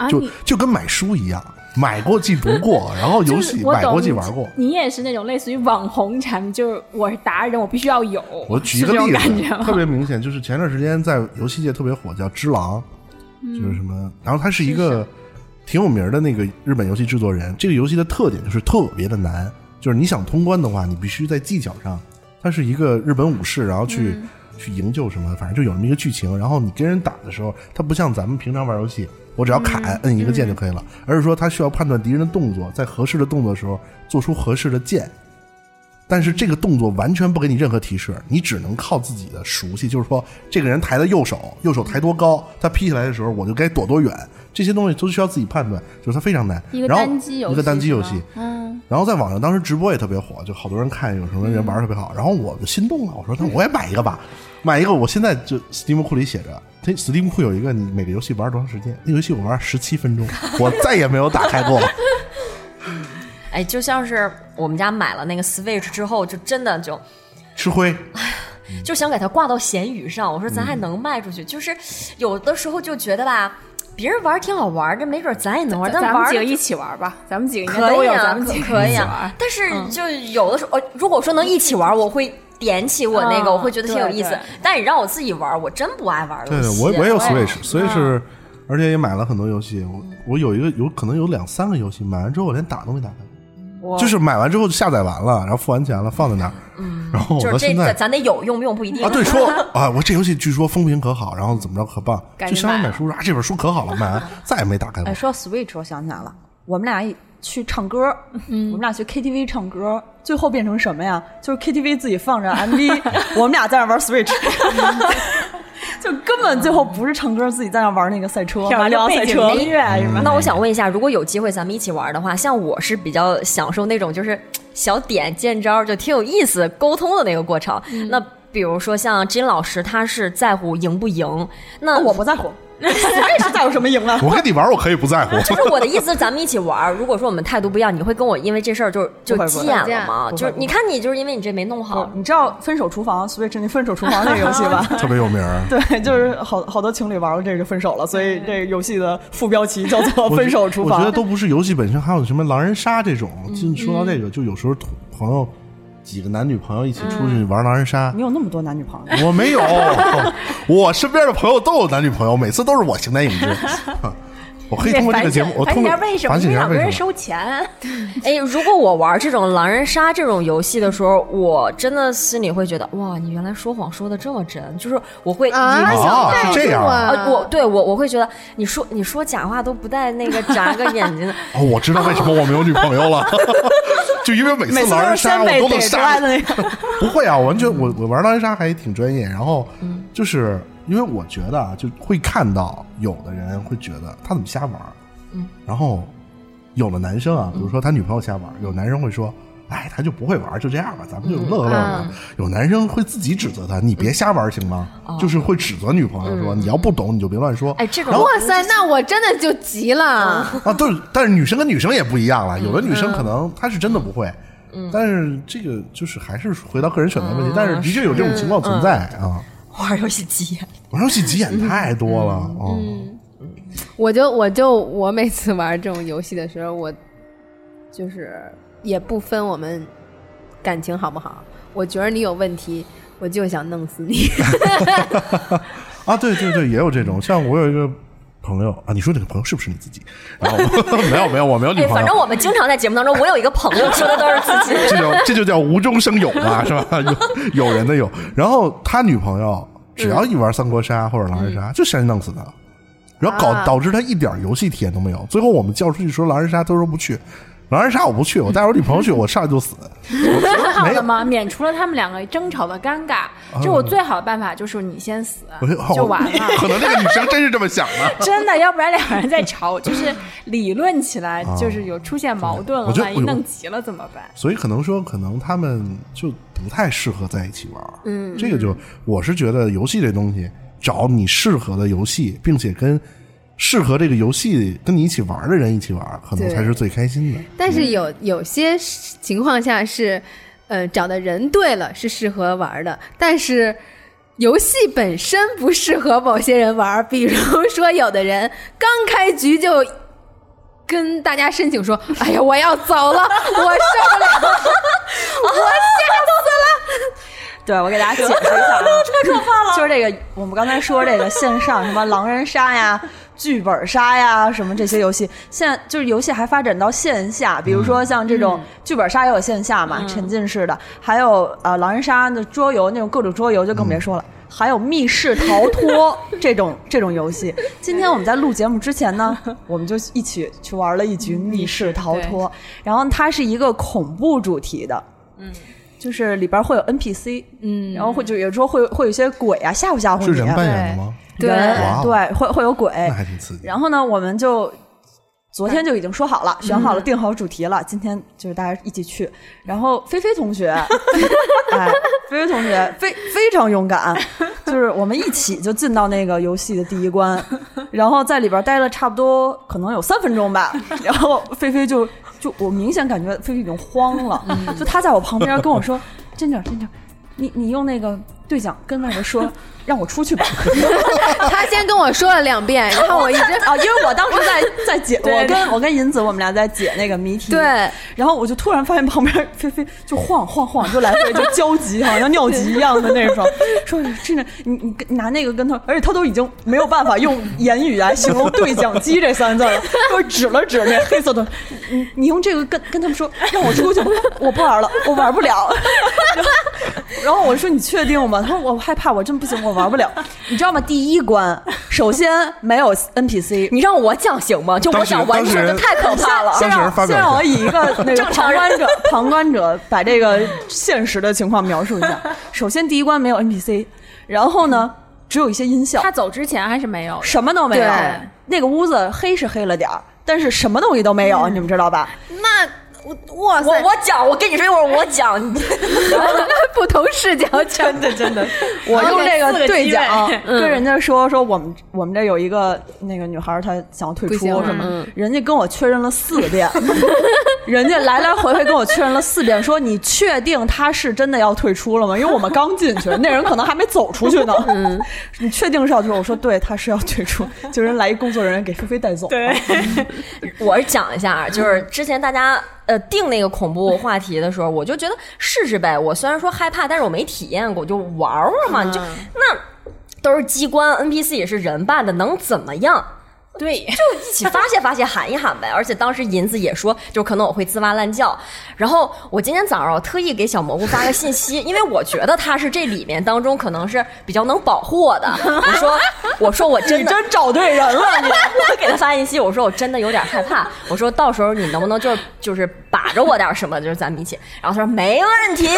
就啊就就跟买书一样，买过既读过，然后游戏买过既玩过。你也是那种类似于网红产品，就是我是达人，我必须要有。我举一个例子，特？别明显，就是前段时间在游戏界特别火，叫《只狼》，就是什么，然后它是一个挺有名的那个日本游戏制作人。这个游戏的特点就是特别的难，就是你想通关的话，你必须在技巧上，它是一个日本武士，然后去、去营救什么，反正就有这么一个剧情。然后你跟人打的时候，它不像咱们平常玩游戏，我只要砍、摁一个键就可以了，而是说它需要判断敌人的动作，在合适的动作的时候做出合适的键。但是这个动作完全不给你任何提示，你只能靠自己的熟悉，就是说这个人抬的右手，右手抬多高，他劈起来的时候我就该躲多远，这些东西都需要自己判断，就是它非常难。一个然后单机游戏一个单机游戏，嗯，然后在网上当时直播也特别火，就好多人看，有什么人玩的特别好，然后我就心动了，我说那我也买一个吧，买一个。我现在就 Steam 库里写着，它 Steam 库有一个你每个游戏玩多长时间，那游戏我玩十七分钟，我再也没有打开过。哎，就像是我们家买了那个 Switch 之后，就真的就吃灰，就想给它挂到闲鱼上。我说咱还能卖出去，就是有的时候就觉得吧，别人玩挺好玩，这没准咱也能玩，但咱们几个一起玩吧，咱们几个应该都有，可以啊，咱们几个可以一起玩啊。。但是就有的时候，呃，如果说能一起玩，我会点起我那个，嗯我会觉得挺有意思对对。但你让我自己玩，我真不爱玩对游戏。我我也有 Switch，Switch，而且也买了很多游戏。我我有一个有可能有两三个游戏，买完之后我连打都没打开，就是买完之后就下载完了，然后付完钱了放在那儿，然后我就是这到现在咱得有用不用不一定。啊，对，说 啊，我这游戏据说风评可好，然后怎么着可棒，就相当于买书说啊，这本书可好了，买完 再也没打开过。哎，。说到 Switch，我想起来了，我们俩一去唱歌，嗯。我们俩去 KTV 唱歌，最后变成什么呀？就是 KTV 自己放着 MV，我们俩在那玩 Switch，就根本最后不是唱歌，自己在那玩那个赛车，马里奥赛车。音乐是吗？那我想问一下，如果有机会咱们一起玩的话，像我是比较享受那种就是小点见招，就挺有意思沟通的那个过程。那比如说像金老师，他是在乎赢不赢，那我不在乎 Switch 在乎什么赢啊？我跟你玩，我可以不在乎。就是我的意思，咱们一起玩。如果说我们态度不一样，你会跟我因为这事儿就 就急眼了吗？就是你看你就是因为你这没弄好，你知道《分手厨房》Switch 那《分手厨房》那个游戏吧？特别有名儿。对，就是好好多情侣玩了这个就分手了，所以这个游戏的副标题叫做《分手厨房我觉得》。都不是游戏本身，还有什么狼人杀这种。就说到这个，就有时候朋友几个男女朋友一起出去玩狼人杀，你有那么多男女朋友？我没有，我身边的朋友都有男女朋友，每次都是我形单影只。啊 我可以通过这个节目，我通过省一下为什么？因为两个人。收钱，哎，如果我玩这种狼人杀这种游戏的时候，我真的心里会觉得，哇，你原来说谎说的这么真，就是我会啊是这样啊。呃，我对我我会觉得你说你说假话都不带那个 眨个眼睛。的，哦，我知道为什么我没有女朋友了，就因为每每次狼人杀我都能杀。不会啊，我完全我我玩狼人杀还挺专业，然后嗯就是因为我觉得啊，就会看到有的人会觉得他怎么瞎玩，嗯，然后有的男生啊，比如说他女朋友瞎玩，有男生会说。哎，他就不会玩，就这样吧，咱们就乐呵乐呵。有男生会自己指责他，你别瞎玩行吗？就是会指责女朋友说，你要不懂你就别乱说。哎，这种哇塞，那我真的就急了。啊，对，但是女生跟女生也不一样了，有的女生可能她是真的不会，但是这个就是还是回到个人选择问题，但是的确有这种情况存在啊。玩游戏急眼。玩游戏急眼太多了，哦，我就我就我每次玩这种游戏的时候，我就是也不分我们感情好不好？我觉得你有问题，我就想弄死你。啊，对对对，也有这种。像我有一个朋友啊，你说这个朋友是不是你自己？然后没有没有，我没有女哎，朋友。反正我们经常在节目当中，我有一个朋友说的都是自己。这就这就叫无中生有嘛，是吧？有有人的有。然后他女朋友只要一玩三国杀或者狼人杀，就先弄死他，然后搞啊导致他一点游戏体验都没有。最后我们叫出去说狼人杀，他说不去。狼人杀我不去，我带我女朋友去，我上来就死。我没有，好的吗？免除了他们两个争吵的尴尬。就我最好的办法就是你先死我就就完了。可能那个女生真是这么想的。真的，要不然两个人在吵，就是理论起来就是有出现矛盾了，万一弄急了怎么办？所以可能说，可能他们就不太适合在一起玩。嗯，这个就我是觉得游戏这东西，找你适合的游戏，并且跟适合这个游戏跟你一起玩的人一起玩，可能才是最开心的。但是有有些情况下是，呃，找的人对了是适合玩的，但是游戏本身不适合某些人玩。比如说，有的人刚开局就跟大家申请说：“哎呀，我要走了，我受不了，我 对，我给大家解释一下啊，太可怕了。就是这个，我们刚才说这个线上什么狼人杀呀、剧本杀呀，什么这些游戏，现在就是游戏还发展到线下，比如说像这种剧本杀也有线下嘛，沉浸式的，还有呃狼人杀的桌游那种各种桌游就更别说了。还有密室逃脱 这种这种游戏，今天我们在录节目之前呢，我们就一起去玩了一局密室逃脱，然后它是一个恐怖主题的，就是里边会有 NPC，嗯，然后会就有时候会会有一些鬼啊吓唬吓唬你，是人扮演的吗？对对，会会有鬼，那还挺刺激。然后呢，我们就昨天就已经说好了，选好了，定好主题了。今天就是大家一起去。然后菲菲同学，哎，菲菲同学非非常勇敢，就是我们一起就进到那个游戏的第一关，然后在里边待了差不多可能有三分钟吧。然后菲菲就就我明显感觉菲菲已经慌了，就他在我旁边跟我说：“ 真的真的，你你用那个对讲跟那边说，让我出去吧。”他先跟我说了两遍，然后我一直啊，因为我当时在 在解，我跟我跟银子我们俩在解那个谜题，对，然后我就突然发现旁边菲菲就晃晃晃，就来回就焦急，好像尿急一样的那种，说真的，你你跟拿那个跟他，而且他都已经没有办法用言语来形容对讲机这三个字了，就是指了指那黑色的，你你用这个跟跟他们说，让我出去，我不玩了，我玩不了。然后然后我说你确定吗？他说我害怕，我真不行，我玩不了。你知道吗？第一关首先没有 NPC，你让我讲行吗？就我想完事人这太可怕了。先让先让我以一个那个旁观者 旁观者把这个现实的情况描述一下。首先第一关没有 NPC，然后呢只有一些音效他，走之前还是没有，什么都没有对。那个屋子黑是黑了点儿，但是什么东西都没有，你们知道吧？那我哇我塞，我讲，我跟你说一会儿我讲，你 不同视角真的真的，我用这个对讲跟人家说说我们我们这有一个那个女孩儿她想要退出什么嗯，人家跟我确认了四遍，人家来来回回跟我确认了四遍，说你确定她是真的要退出了吗？因为我们刚进去，那人可能还没走出去呢。你确定是要退出？我说对，她是要退出，就人来一工作人员给菲菲带走。对，我是讲一下啊，就是之前大家呃定那个恐怖话题的时候，我就觉得试试呗。我虽然说害怕，但是我没体验过，就玩玩嘛。你就那都是机关，NPC 也是人扮的，能怎么样？对，就一起发泄发泄，喊一喊呗。而且当时银子也说，就可能我会滋哇乱叫。然后我今天早上我特意给小蘑菇发个信息，因为我觉得他是这里面当中可能是比较能保护我的。我说，我说我真的真找对人了，你。我给他发信息，我说我真的有点害怕，我说到时候你能不能就就是把着我点什么，就是咱们一起。然后他说没问题，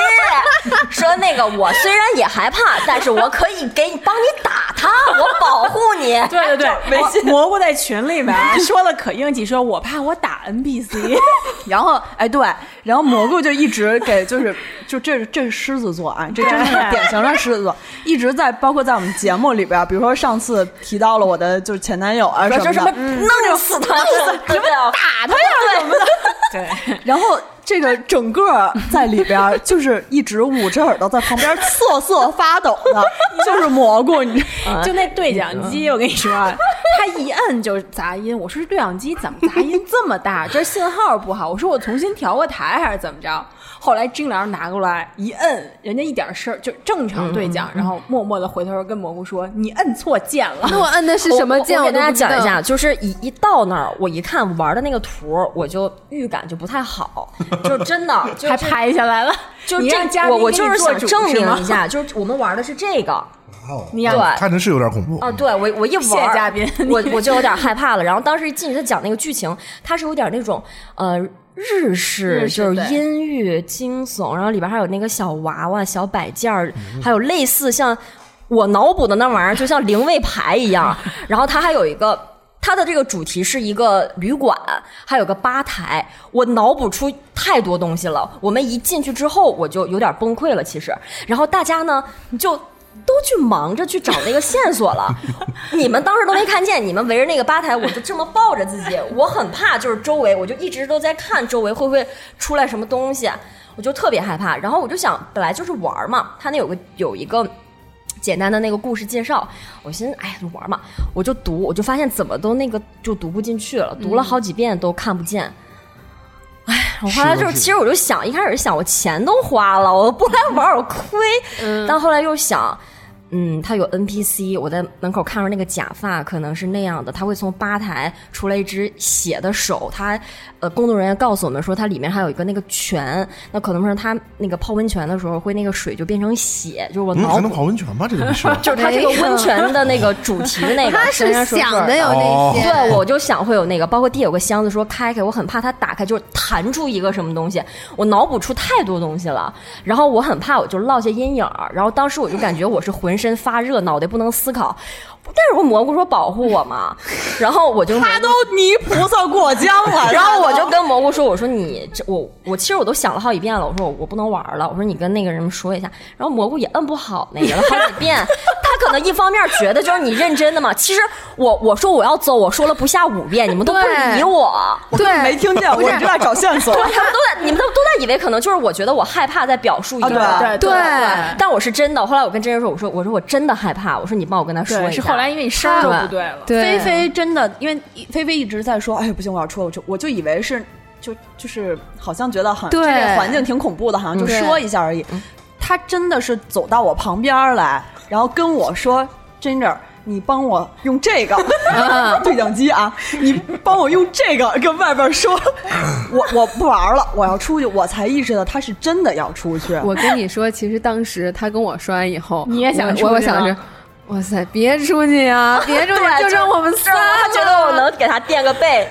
说那个我虽然也害怕，但是我可以给你帮你打他，我保护你。对 对对，蘑蘑菇在群里面说了可硬气，说我怕我打 NPC，然后，哎，对，然后蘑菇就一直给，就是，就这这是狮子座啊，这真的是典型的狮子座，一直在，包括在我们节目里边，比如说上次提到了我的就是前男友啊什么么的，弄死他，对不对？打他呀，什么的？对，然后这个整个在里边就是一直捂着耳朵在旁边瑟瑟发抖的，就是蘑菇，你就那对讲机，我跟你说啊，他一摁就杂音。我说这对讲机怎么杂音这么大？这信号不好。我说我重新调个台还是怎么着？后来金良拿过来一摁，人家一点事儿就正常对讲，然后默默的回头跟蘑菇说：“你摁错键了。那我摁的是什么键？我给大家讲一下，就是一一到那儿，我一看玩的那个图，我就预感就不太好，就真的就还拍下来了，就你让嘉这，宾我我就是想证明一下，就是我们玩的是这个啊，哦对看着是有点恐怖啊对我我一玩谢嘉宾我我就有点 害怕了。然后当时一进去他讲那个剧情，他是有点那种呃。日式日式就是对阴郁惊悚，然后里边还有那个小娃娃、小摆件儿，还有类似像我脑补的那玩意儿，就像灵位牌一样。然后它还有一个，它的这个主题是一个旅馆，还有个吧台。我脑补出太多东西了。我们一进去之后，我就有点崩溃了。其实，然后大家呢就。都去忙着去找那个线索了，你们当时都没看见，你们围着那个吧台，我就这么抱着自己，我很怕，就是周围，我就一直都在看周围会不会出来什么东西，我就特别害怕。然后我就想，本来就是玩嘛，他那有个有一个简单的那个故事介绍，我寻思，哎呀，就玩嘛，我就读，我就发现怎么都那个就读不进去了，读了好几遍都看不见。我后来就是，其实我就想，一开始想，我钱都花了，我不来玩我亏。但后来又想，嗯，他有 NPC，我在门口看着那个假发，可能是那样的，他会从吧台出来一只血的手，他呃，工作人员告诉我们说，它里面还有一个那个泉，那可能是他那个泡温泉的时候会那个水就变成血，就是我嗯，还能。泡温泉吗？这个是。就是他这个温泉的那个主题的那个，他是想的有那些，对，我就想会有那个，包括地有个箱子说开开，我很怕它打开就是弹出一个什么东西，我脑补出太多东西了，然后我很怕我就落下阴影儿，然后当时我就感觉我是浑身身发热，脑袋不能思考，但是我蘑菇说保护我嘛，然后我就他都泥菩萨过江了，然后我就跟蘑菇说：“我说你这我我其实我都想了好几遍了，我说我我不能玩了，我说你跟那个人说一下。”然后蘑菇也摁不好那个了好几遍，他可能一方面觉得就是你认真的嘛，其实我我说我要走，我说了不下五遍，你们都不理我。我没听见，我是一直在找线索。他们都在，你们都都在以为可能就是我觉得我害怕在表述一个，啊对对但我是真的。后来我跟真人说，我说我说我真的害怕，我说你帮我跟他说，一下。是后来因为你声儿都不对了，对。菲菲真的，因为菲菲一直在说，哎不行，我要出，我就我就以为是就就是好像觉得很这个环境挺恐怖的，好像就说一下而已。他真的是走到我旁边来，然后跟我说：“Ginger，你帮我用这个 对讲机啊，你帮我用这个 跟外边说，我我不玩了，我要出去。”我才意识到他是真的要出去。我跟你说，其实当时他跟我说完以后，你也想我出去吗我我想着，哇塞，别出去啊，别出去，对就剩我们仨他觉得我能给他垫个背，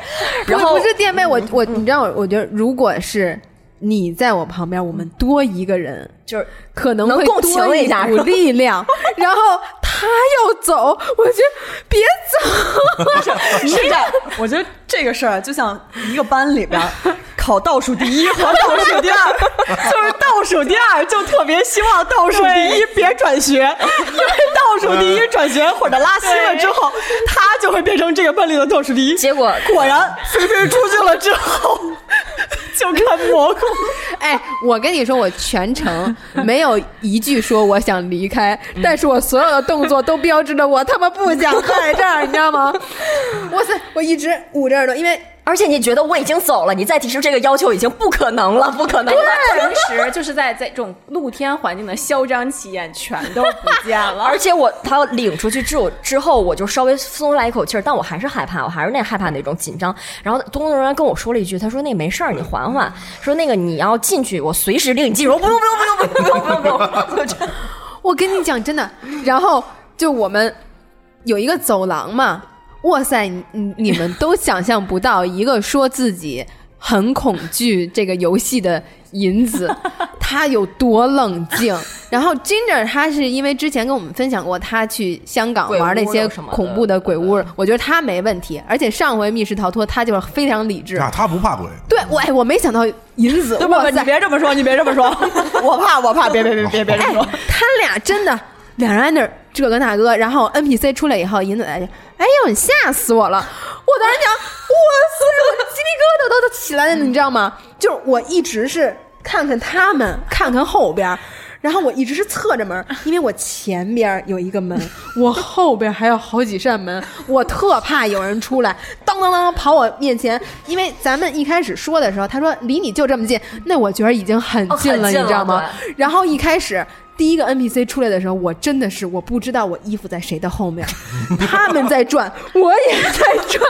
然后不不是垫背，我我你知道，我觉得如果是你在我旁边，我们多一个人，就是可能会多情一下股力量。然后他要走，我觉得别走。是这样，我觉得这个事儿就像一个班里边 考倒数第一和倒数第二，就是倒数第二就特别希望倒数第一别转学，因为倒数第一转学或者拉稀了之后，他就会变成这个班里的倒数第一。结果果然，菲菲出去了之后，就看蘑菇。哎，我跟你说，我全程 没有一句说我想离开，但是我所有的动作都标志着我他妈不想在这儿，你知道吗？哇塞，我一直捂着耳朵，因为而且你觉得我已经走了，你再提出这个要求已经不可能了，不可能了。平时就是在在这种露天环境的嚣张气焰全都不见了。而且我他领出去之后之后，我就稍微松来一口气儿，但我还是害怕，我还是那害怕那种紧张。然后工作人员跟我说了一句，他说那没事儿，你缓缓，说那个你要进去，我随时领你进去。我说不用不用不用不用不用不用不用，我跟你讲真的，然后就我们有一个走廊嘛，哇塞，你你你们都想象不到，一个说自己很恐惧这个游戏的银子，他有多冷静。然后 Ginger 他是因为之前跟我们分享过，他去香港玩那些什么恐怖的鬼屋，我觉得他没问题。而且上回密室逃脱他就是非常理智。啊，他不怕鬼，对，我哎，我没想到银子，对不不，你，别这么说，你别这么说，我怕我怕，别别别别别这么说。他俩真的两人在那儿这个那个，然后 NPC 出来以后，银子来就，哎呦，你吓死我了！我当时讲，哇塞，我鸡皮疙瘩都都起来了，你知道吗？就是我一直是看看他们，看看后边。然后我一直是侧着门，因为我前边有一个门，我后边还有好几扇门，我特怕有人出来，当当当跑我面前。因为咱们一开始说的时候，他说离你就这么近，那我觉得已经很近了，你知道吗？然后一开始。第一个 NPC 出来的时候，我真的是我不知道我衣服在谁的后面，他们在转，我也在转，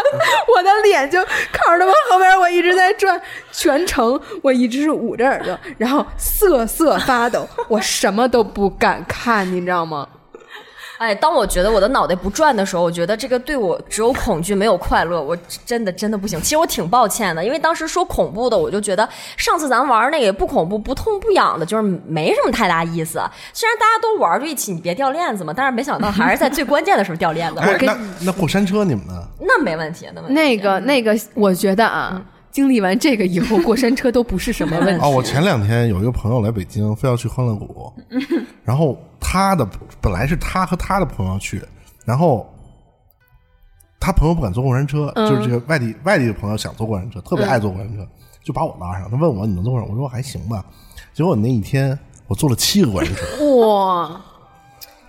我的脸就靠着他们后边，我一直在转，全程我一直是捂着耳朵，然后瑟瑟发抖，我什么都不敢看，你知道吗？哎，当我觉得我的脑袋不转的时候，我觉得这个对我只有恐惧没有快乐，我真的真的不行。其实我挺抱歉的，因为当时说恐怖的，我就觉得上次咱玩那个也不恐怖，不痛不痒的，就是没什么太大意思。虽然大家都玩就一起，你别掉链子嘛，但是没想到还是在最关键的时候掉链子。那那过山车你们呢？那没问题，那那个那个，我觉得啊。经历完这个以后，过山车都不是什么问题。哦，我前两天有一个朋友来北京，非要去欢乐谷，然后他的本来是他和他的朋友去，然后他朋友不敢坐过山车，就是这个外地外地的朋友想坐过山车，特别爱坐过山车，就把我拉上。他问我你能坐上？我说还行吧。结果那一天我坐了七个过山车，哇！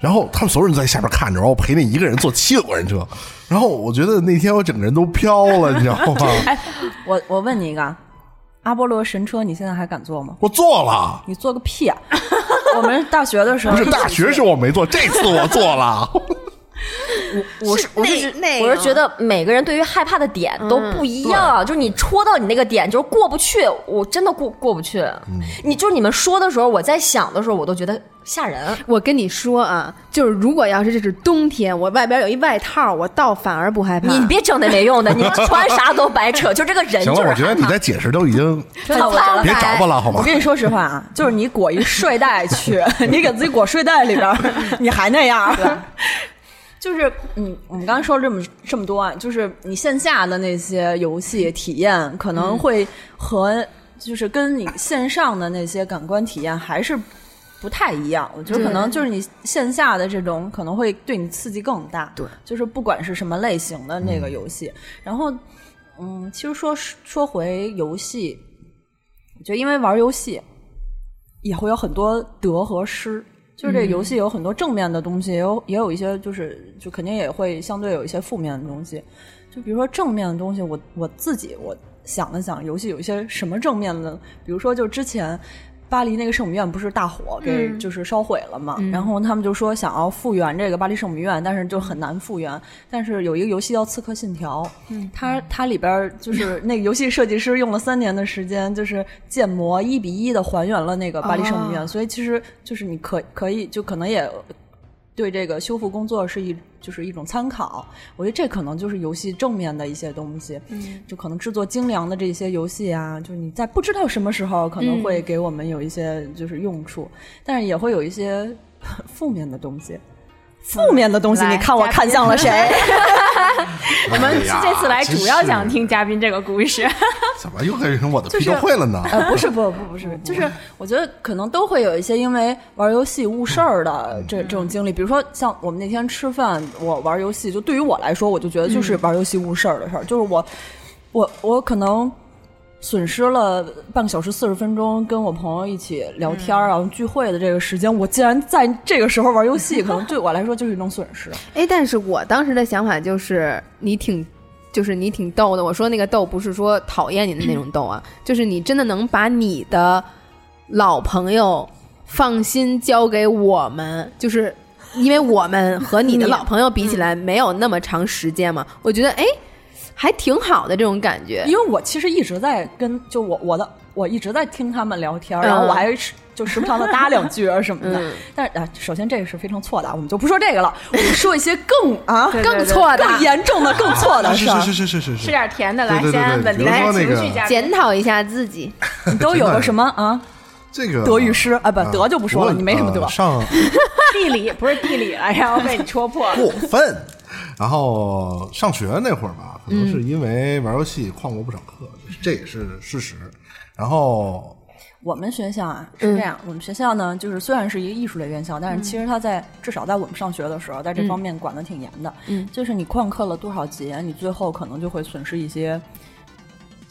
然后他们所有人在下边看着，然后我陪那一个人坐七个过山车。然后我觉得那天我整个人都飘了，你知道吗？哎，我我问你一个，阿波罗神车你现在还敢坐吗？我坐了。你坐个屁啊！我们大学的时候不是大学时候我没坐，这次我坐了。我我是我是我是觉得每个人对于害怕的点都不一样，就是你戳到你那个点就是过不去，我真的过过不去。你就是你们说的时候，我在想的时候，我都觉得吓人。我跟你说啊，就是如果要是这是冬天，我外边有一外套，我倒反而不害怕。你别整那没用的，你穿啥都白扯。就这个人，行了，我觉得你在解释都已经 别找我了，好吗？我跟你说实话啊，就是你裹一睡袋去，你给自己裹睡袋里边，你还那样。就是，嗯，我们刚刚说了这么这么多啊，就是你线下的那些游戏体验可能会和就是跟你线上的那些感官体验还是不太一样。我觉得可能就是你线下的这种可能会对你刺激更大。对，就是不管是什么类型的那个游戏，然后，嗯，其实说说回游戏，我觉得因为玩游戏也会有很多得和失。就是这游戏有很多正面的东西，也有也有一些就是就肯定也会相对有一些负面的东西。就比如说正面的东西，我我自己我想了想，游戏有一些什么正面的，比如说就之前。巴黎那个圣母院不是大火给就是烧毁了嘛？然后他们就说想要复原这个巴黎圣母院，但是就很难复原。但是有一个游戏叫《刺客信条》，它它里边就是 那个游戏设计师用了三年的时间，就是建模一比一的还原了那个巴黎圣母院。所以其实就是你可可以就可能也对这个修复工作是一。就是一种参考，我觉得这可能就是游戏正面的一些东西，就可能制作精良的这些游戏啊，就是你在不知道什么时候可能会给我们有一些就是用处，但是也会有一些 负面的东西。负面的东西，你看我看向了谁？我们这次来主要想听嘉宾这个故事。怎么又变成我的批斗会了呢？呃，不是，不不不是，就是我觉得可能都会有一些因为玩游戏误事儿的这这种经历。比如说像我们那天吃饭，我玩游戏，就对于我来说，我就觉得就是玩游戏误事儿的事儿。就是我，我，我可能。损失了半个小时四十分钟跟我朋友一起聊天儿啊聚会的这个时间，我竟然在这个时候玩游戏，可能对我来说就是一种损失。哎，但是我当时的想法就是你挺，就是你挺逗的。我说那个逗不是说讨厌你的那种逗啊，就是你真的能把你的老朋友放心交给我们，就是因为我们和你的老朋友比起来没有那么长时间嘛，我觉得哎。还挺好的这种感觉，因为我其实一直在跟就我我的我一直在听他们聊天，然后我还就时不常的搭两句啊什么的。但是啊，首先这个是非常错的，我们就不说这个了，我们说一些更啊 更错的、更严重的、更错的。是是是是是是，吃点甜的来，先稳定情绪，检讨一下自己。你都有个什么啊？这个德与失啊，不德就不说了，你没什么德。上 地理不是地理了，然后被你戳破了，过分。然后上学那会儿吧。可能是因为玩游戏旷过不少课，这也是事实。然后我们学校啊是这样，我们学校呢就是虽然是一个艺术类院校，但是其实它在至少在我们上学的时候，在这方面管的挺严的。嗯，就是你旷课了多少节，你最后可能就会损失一些。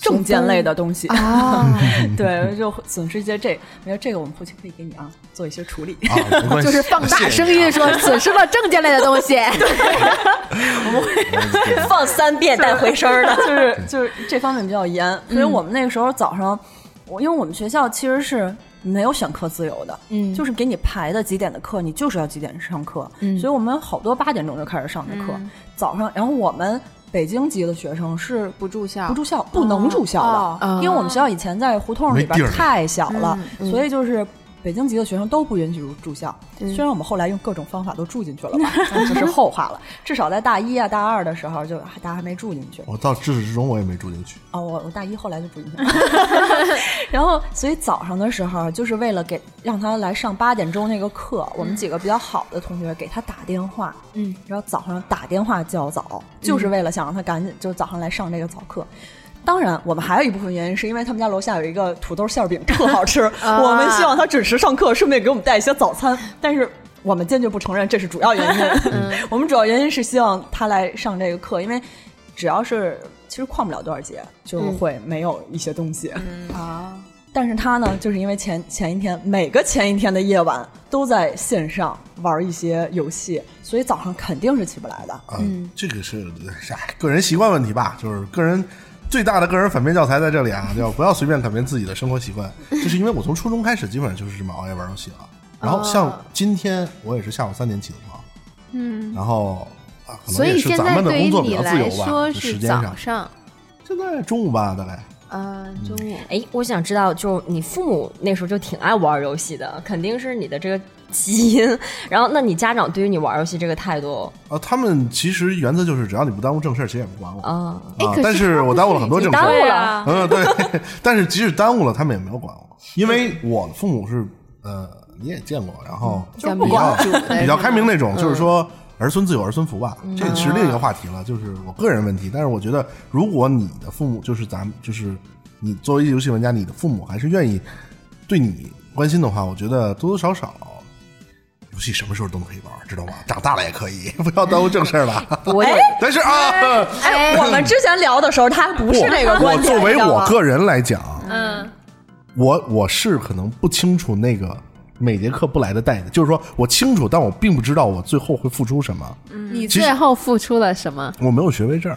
证件类的东西啊，对，就损失一些这，没有这个我们后期可以给你啊做一些处理。就是放大声音说损失了证件类的东西。我们会放三遍带回声儿的。就是就是这方面比较严，所以我们那个时候早上，我因为我们学校其实是没有选课自由的，嗯就是给你排的几点的课，你就是要几点上课，嗯所以我们好多八点钟就开始上的课，早上，然后我们北京籍的学生是不住校，不住校，不能住校的，因为我们学校以前在胡同里边太小了，嗯。所以就是。北京籍的学生都不允许住住校，嗯虽然我们后来用各种方法都住进去了吧，但这是后话了。至少在大一啊、大二的时候，就大家还没住进去。我到至始至终我也没住进去。哦，我我大一后来就住进去了，然后所以早上的时候就是为了给让他来上八点钟那个课，我们几个比较好的同学给他打电话，嗯，然后早上打电话叫早，就是为了想让他赶紧就早上来上这个早课。当然，我们还有一部分原因是因为他们家楼下有一个土豆馅儿饼特好吃，我们希望他准时上课，顺便给我们带一些早餐。但是我们坚决不承认这是主要原因。我们主要原因是希望他来上这个课，因为只要是其实旷不了多少节，就会没有一些东西。啊，但是他呢，就是因为前前一天每个前一天的夜晚都在线上玩一些游戏，所以早上肯定是起不来的。嗯，这个是啥个人习惯问题吧，就是个人最大的个人反面教材在这里啊，就不要随便改变自己的生活习惯。就是因为我从初中开始基本上就是这么熬夜玩游戏了，然后像今天我也是下午三点起的床，嗯，然后啊，可能所以现也是咱们的在对于工作比较自你来由吧，是时间上，早上，现在中午吧，大概。啊，中午。哎，我想知道，就你父母那时候就挺爱玩游戏的，肯定是你的这个基因。然后，那你家长对于你玩游戏这个态度啊，他们其实原则就是只要你不耽误正事儿，谁也不管我啊？啊。但是我耽误了很多正事耽误，了，嗯，对。但是即使耽误了，他们也没有管我，因为我的父母是呃，你也见过，然后像比较比较开明那种，就是说儿孙自有儿孙福吧，这是另一个话题了，就是我个人问题。但是我觉得，如果你的父母就是咱们就是你作为游戏玩家，你的父母还是愿意对你关心的话，我觉得多多少少。游戏什么时候都可以玩，知道吗？长大了也可以，不要耽误正事儿了。我有但是啊，哎，我们之前聊的时候，他不是那个观我点。作为我个人来讲，嗯，我我是可能不清楚那个每节课不来的代价，就是说我清楚，但我并不知道我最后会付出什么。你最后付出了什么？我没有学位证，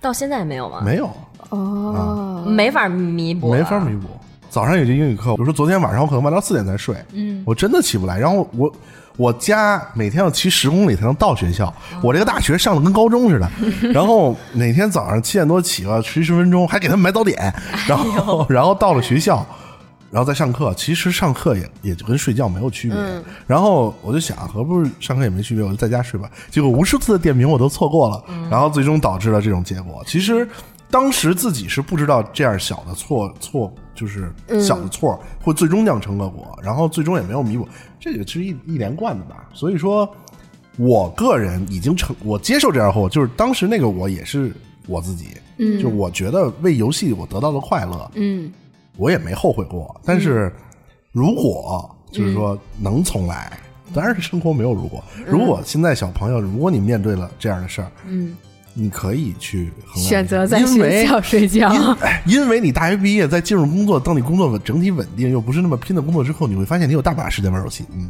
到现在也没有吗？没有，哦，没法弥补，没法弥补。早上有节英语课，比如说昨天晚上我可能玩到四点才睡，嗯，我真的起不来。然后我我家每天要骑十公里才能到学校，我这个大学上的跟高中似的。然后每天早上七点多起吧，骑十分钟，还给他们买早点，然后 然后到了学校。然后再上课，其实上课也也就跟睡觉没有区别。然后我就想，何不是上课也没区别，我就在家睡吧。结果无数次的点名我都错过了，然后最终导致了这种结果。其实当时自己是不知道这样小的错错就是小的错会最终酿成恶果，然后最终也没有弥补，这个是一一连贯的吧。所以说，我个人已经成我接受这样后，就是当时那个我也是我自己，嗯，就我觉得为游戏我得到了快乐，嗯，我也没后悔过。但是如果就是说能重来，当然是生活没有如果。如果现在小朋友，如果你面对了这样的事儿，嗯，你可以去衡量选择在学校 睡觉。因哎因为你大学毕业，再进入工作，当你工作稳整体稳定，又不是那么拼的工作之后，你会发现你有大把时间玩游戏。嗯，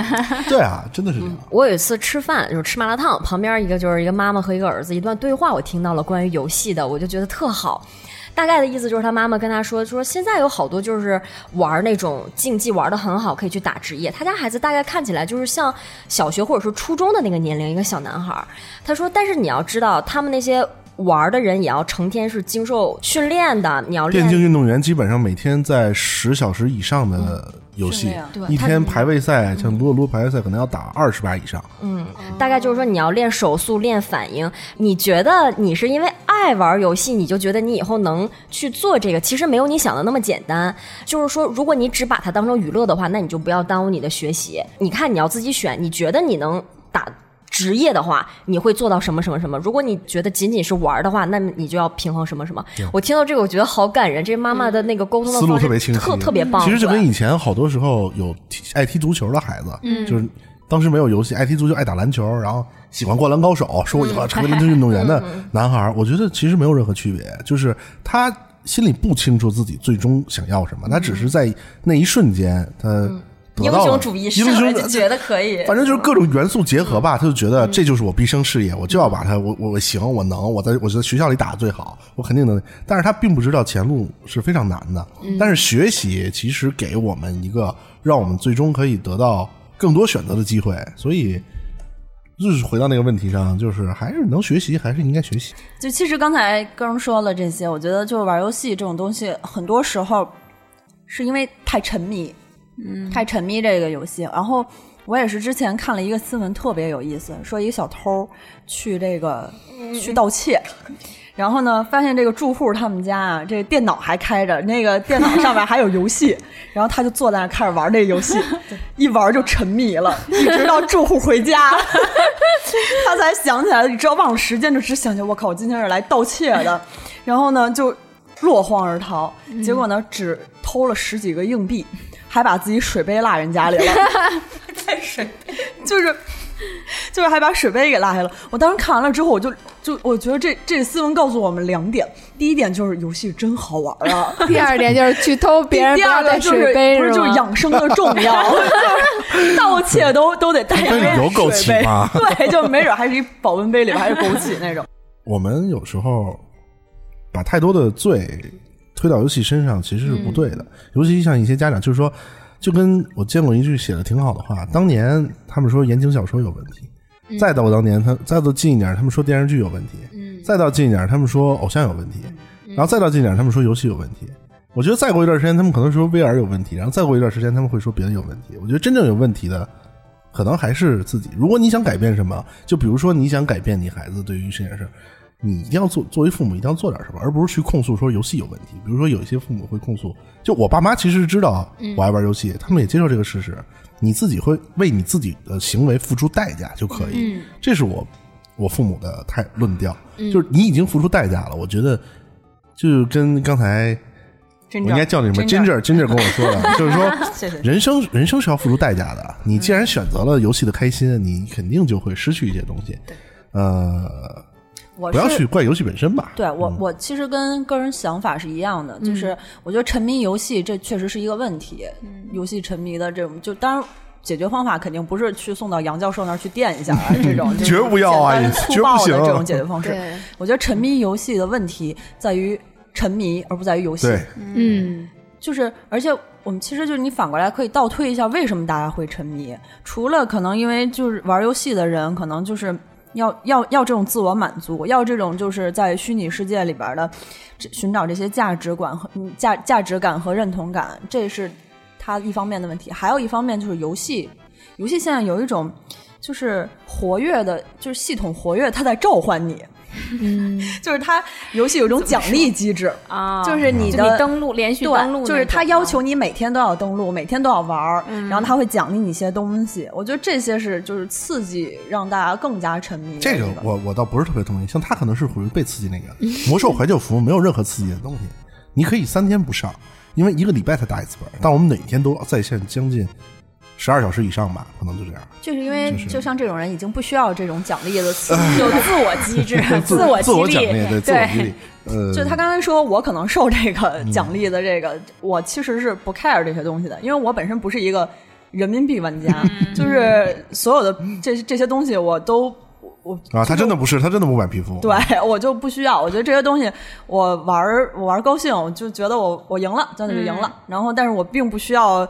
对啊，真的是这样。我有一次吃饭，就是吃麻辣烫，旁边一个就是一个妈妈和一个儿子一段对话，我听到了关于游戏的，我就觉得特好。大概的意思就是他妈妈跟他说，说现在有好多就是玩那种竞技玩的很好，可以去打职业。他家孩子大概看起来就是像小学或者说初中的那个年龄，一个小男孩。他说，但是你要知道，他们那些玩的人也要成天是经受训练的，你要练电竞运动员基本上每天在十小时以上的游戏一天排位赛，像撸啊撸排位赛可能要打二十把以上。嗯大概就是说你要练手速、练反应。你觉得你是因为爱玩游戏，你就觉得你以后能去做这个？其实没有你想的那么简单。就是说，如果你只把它当成娱乐的话，那你就不要耽误你的学习。你看，你要自己选，你觉得你能打。职业的话，你会做到什么什么什么？如果你觉得仅仅是玩的话，那你就要平衡什么什么。我听到这个，我觉得好感人。这妈妈的那个沟通的思路特别清晰，特特别棒。其实就跟以前好多时候有踢爱踢足球的孩子，就是当时没有游戏，爱踢足球，爱打篮球，然后喜欢灌篮高手，说我以后要成为篮球运动员的 男孩儿，我觉得其实没有任何区别，就是他心里不清楚自己最终想要什么，他只是在那一瞬间，他得英到了雄主义英雄就觉得可以。反正就是各种元素结合吧，他就觉得这就是我毕生事业，我就要把它，我我我行，我能，我在我在学校里打的最好，我肯定能。但是他并不知道前路是非常难的。但是学习其实给我们一个让我们最终可以得到更多选择的机会，所以就是回到那个问题上，就是还是能学习，还是应该学习。就其实刚才刚说了这些，我觉得就是玩游戏这种东西，很多时候是因为太沉迷，嗯，太沉迷这个游戏。然后我也是之前看了一个新闻，特别有意思，说一个小偷去这个去盗窃。然后呢，发现这个住户他们家啊，这电脑还开着，那个电脑上面还有游戏，然后他就坐在那开始玩这个游戏，一玩就沉迷了，一直到住户回家，他才想起来，你知道忘了时间，就只想起我靠，我今天是来盗窃的，然后呢就落荒而逃，结果呢只偷了十几个硬币，还把自己水杯落人家里了，在水就是。就是还把水杯给拉下了。我当时看完了之后，我就就我觉得这这个新闻告诉我们两点：第一点就是游戏真好玩啊；第二点就是去偷 别人第二个就是水杯不是就是养生的重要，就是盗窃都都得带一杯有枸杞水杯吗对，就没准还是一保温杯里边还是枸杞那种。我们有时候把太多的罪推到游戏身上，其实是不对的。尤其像一些家长，就是说，就跟我见过一句写的挺好的话，当年他们说言情小说有问题，再到当年他再到近一点，他们说电视剧有问题，再到近一点，他们说偶像有问题，然后再到近一点，他们说游戏有问题。我觉得再过一段时间，他们可能说 VR 有问题，然后再过一段时间，他们会说别的有问题。我觉得真正有问题的，可能还是自己。如果你想改变什么，就比如说你想改变你孩子对于这件事，你一定要做，作为父母一定要做点什么，而不是去控诉说游戏有问题。比如说有一些父母会控诉，就我爸妈其实知道我爱玩游戏，他们也接受这个事实。你自己会为你自己的行为付出代价就可以，这是我我父母的态论调，就是你已经付出代价了。我觉得就跟刚才。我应该叫你什么？Ginger Ginger 跟我说的，就是说，人生人生是要付出代价的。你既然选择了游戏的开心，你肯定就会失去一些东西。呃，我不要是去怪游戏本身吧。对我，我其实跟个人想法是一样的，就是我觉得沉迷游戏这确实是一个问题。游戏沉迷的这种，就当然解决方法肯定不是去送到杨教授那儿去垫一下啊，这种绝不要啊简单粗绝不行暴的这种解决方式。我觉得沉迷游戏的问题在于沉迷，而不在于游戏。嗯，就是，而且我们其实就是你反过来可以倒推一下，为什么大家会沉迷？除了可能因为就是玩游戏的人，可能就是要要要这种自我满足，要这种就是在虚拟世界里边的寻找这些价值观和嗯价价值感和认同感，这是他一方面的问题。还有一方面就是游戏，游戏现在有一种就是活跃的，就是系统活跃，它在召唤你。嗯，就是它游戏有一种奖励机制，啊，就是你的你登录连续登录就是它要求啊你每天都要登录，每天都要玩儿，然后它会奖励你一些东西。我觉得这些是就是刺激让大家更加沉迷这个我我倒不是特别同意。像它可能是属于被刺激那个魔兽怀旧服，没有任何刺激的东西。你可以三天不上，因为一个礼拜才打一次本儿，但我们每天都在线将近十二小时以上吧，可能就这样。就是因为就像这种人已经不需要这种奖励的有自我机制、自我自我激励，奖励，对自我激励。呃，就他刚才说，我可能受这个嗯奖励的这个，我其实是不 care 这些东西的，因为我本身不是一个人民币玩家，嗯就是所有的这这些东西我都我啊，他真的不是，他真的不买皮肤。对我就不需要，我觉得这些东西我玩儿我玩儿高兴，我就觉得我我赢了，真的就赢了。然后，但是我并不需要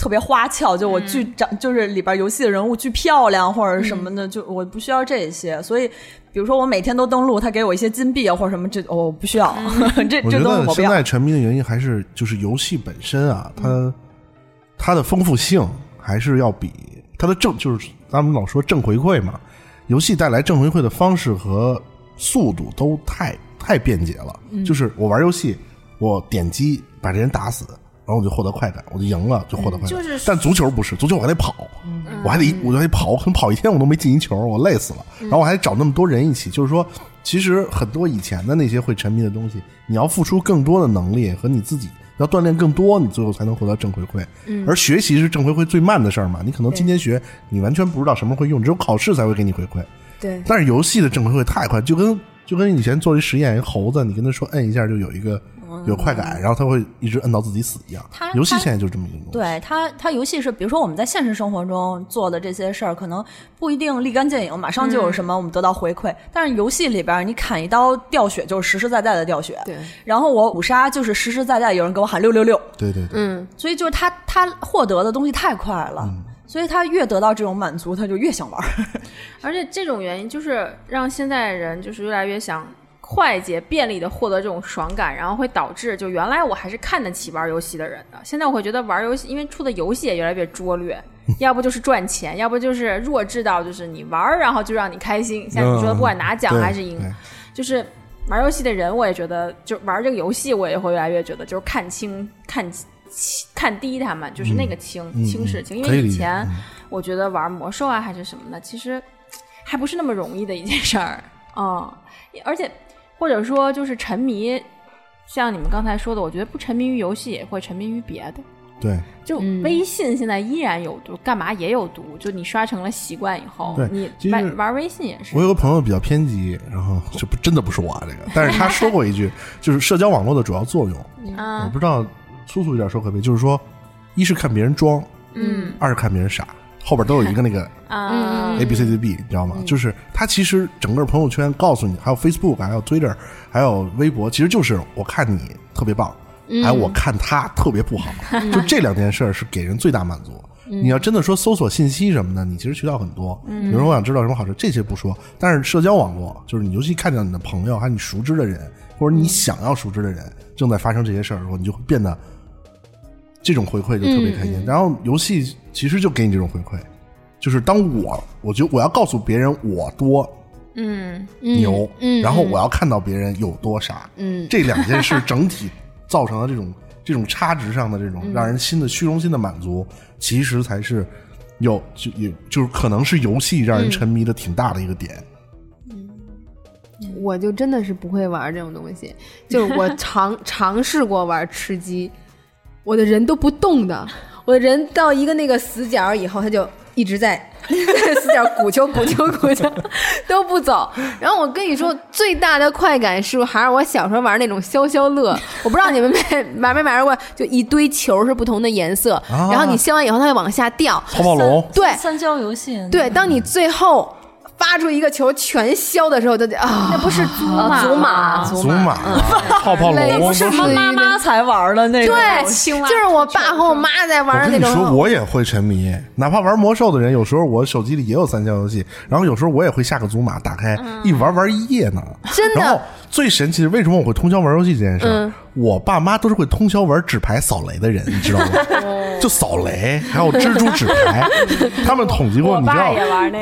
特别花俏，就我巨长，就是里边游戏的人物巨漂亮或者什么的，就我不需要这些。所以，比如说我每天都登录，他给我一些金币啊或者什么，这、哦我不需要，这我觉这东西我不要。得现在沉迷的原因还是就是游戏本身啊，它它的丰富性还是要比它的正就是咱们老说正回馈嘛，游戏带来正回馈的方式和速度都太太便捷了。就是我玩游戏，我点击把这人打死。然后我就获得快感，我就赢了，就获得快感。就是但足球不是，足球我还得跑，我还得我还得跑，可能跑一天我都没进一球，我累死了。然后我还得找那么多人一起，就是说，其实很多以前的那些会沉迷的东西，你要付出更多的能力和你自己要锻炼更多，你最后才能获得正回馈。而学习是正回馈最慢的事儿嘛，你可能今天学，你完全不知道什么会用，只有考试才会给你回馈。对，但是游戏的正回馈太快，就跟就跟以前做一实验，一猴子，你跟他说摁一下就有一个有快感，然后他会一直摁到自己死一样他。游戏现在就是这么一个东西。对他，他游戏是，比如说我们在现实生活中做的这些事儿，可能不一定立竿见影，马上就有什么我们得到回馈。但是游戏里边，你砍一刀掉血就是实实在在的掉血，对。然后我五杀就是实实在在有人给我喊六六六，对对对，嗯，所以就是他他获得的东西太快了，所以他越得到这种满足，他就越想玩儿。而且这种原因就是让现在人就是越来越想快捷、便利的获得这种爽感，然后会导致就原来我还是看得起玩游戏的人的，现在我会觉得玩游戏，因为出的游戏也越来越拙劣，要不就是赚钱，要不就是弱智到就是你玩儿然后就让你开心，像你说不管拿奖还是赢，对就是玩游戏的人，我也觉得就玩这个游戏，我也会越来越觉得就是看清看看低他们，就是那个轻、嗯轻视轻，因为以前。嗯我觉得玩魔兽啊还是什么的，其实还不是那么容易的一件事儿啊、嗯而且或者说就是沉迷，像你们刚才说的，我觉得不沉迷于游戏也会沉迷于别的。对就嗯微信现在依然有毒，干嘛也有毒。就你刷成了习惯以后，你玩玩微信也是我。有个朋友比较偏激，然后 这不真的不是我啊，这个，但是他说过一句，就是社交网络的主要作用，我啊不知道粗俗一点说可不可以，就是说，一是看别人装，嗯二是看别人傻，后边都有一个那个啊 A B C D B，你知道吗？嗯就是它其实整个朋友圈告诉你，还有 Facebook，还有 Twitter，还有微博，其实就是我看你特别棒，嗯还有我看他特别不好，就这两件事儿是给人最大满足。嗯你要真的说搜索信息什么的，你其实渠道很多。比如说我想知道什么好吃，这些不说，但是社交网络就是你尤其看到你的朋友，还有你熟知的人，或者你想要熟知的人正在发生这些事儿的时候，你就会变得这种回馈就特别开心。然后游戏其实就给你这种回馈，就是当我我觉得我要告诉别人我多嗯牛，嗯。然后我要看到别人有多傻，嗯。这两件事整体造成了这种这种差值上的这种让人心的虚荣心的满足，其实才是有就也就是可能是游戏让人沉迷的挺大的一个点。我就真的是不会玩这种东西，就是我尝 尝试过玩吃鸡，我的人都不动的，我的人到一个那个死角以后，他就一直在 死角鼓球鼓球鼓球 都不走。然后我跟你说，最大的快感是还是我小时候玩那种消消乐，我不知道你们没玩没玩过，就一堆球是不同的颜色，啊。然后你消完以后它会往下掉，泡泡龙，对。三消游戏，对，当你最后。发出一个球全消的时候，就得啊，那不是祖马祖马，祖玛、泡泡类龙，那不是什么妈妈才玩的那种对，就是我爸和我妈在玩那种你说。我也会沉迷，哪怕玩魔兽的人，有时候我手机里也有三消游戏，然后有时候我也会下个祖玛，打开一玩玩一夜呢。真的最神奇的，为什么我会通宵玩游戏这件事儿？嗯我爸妈都是会通宵玩纸牌扫雷的人，你知道吗？就扫雷，还有蜘蛛纸牌，他们统计过，你知道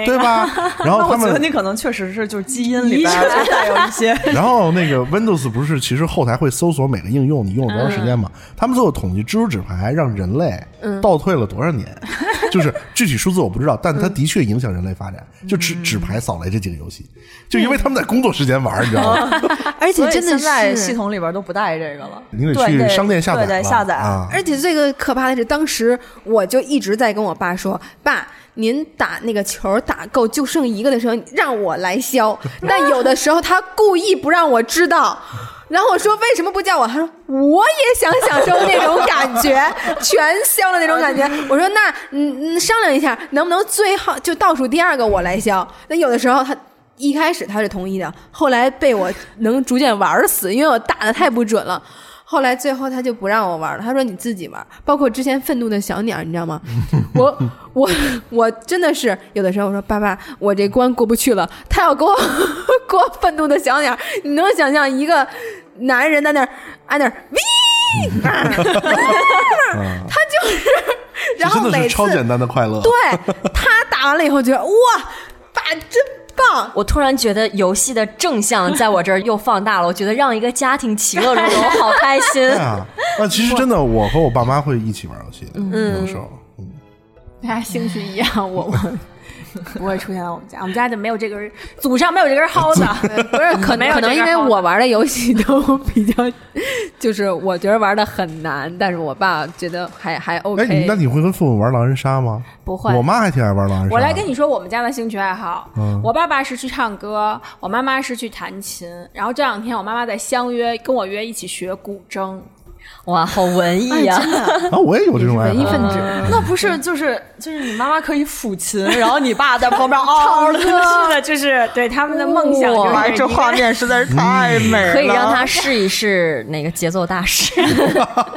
对吧？然后那我觉得他们你可能确实是就是基因里边儿就带有一些 然后那个 Windows 不是，其实后台会搜索每个应用你用了多长时间嘛？他们最后统计蜘蛛纸牌让人类倒退了多少年，就是具体数字我不知道，但它的确影响人类发展。就纸纸牌扫雷这几个游戏，就因为他们在工作时间玩，你知道吗？而且真的现在是系统里边都不带这个了，你得去商店下载了对对下载啊。而且这个可怕的是，当时我就一直在跟我爸说：“爸，您打那个球打够就剩一个的时候，让我来消。”但有的时候他故意不让我知道。然后我说为什么不叫我？他说我也想享受那种感觉，全消了那种感觉。我说那嗯嗯商量一下，能不能最后就倒数第二个我来消？那有的时候他一开始他是同意的，后来被我能逐渐玩死，因为我打的太不准了。后来最后他就不让我玩了，他说你自己玩。包括之前愤怒的小鸟，你知道吗？我 我我真的是有的时候我说爸爸，我这关过不去了，他要给我 过愤怒的小鸟，你能想象一个男人在那儿按那儿 他就是，然后每次超简单的快乐。对他打完了以后觉得哇，爸真棒。我突然觉得游戏的正向在我这儿又放大了，我觉得让一个家庭其乐融融，好开心。啊，那其实真的，我和我爸妈会一起玩游戏的，有时候。嗯大家兴趣一样，我我 不会出现在我们家，我们家就没有这根，祖上没有这根蒿子。不是，可能可能因为我玩的游戏都比较，就是我觉得玩的很难，但是我爸觉得还还哎，OK。哎那你会跟父母玩狼人杀吗？不会我妈还挺爱玩狼人杀。我来跟你说我们家的兴趣爱好。嗯我爸爸是去唱歌，我妈妈是去弹琴。然后这两天我妈妈在相约跟我约一起学古筝。哇，好文艺呀、啊，我也有这种爱好。文艺分子，那不是就是就是你妈妈可以抚琴，然后你爸在旁边嗷的，是的，就是对他们的梦想就是哇这画面实在是太美了。可以让他试一试那个节奏大师。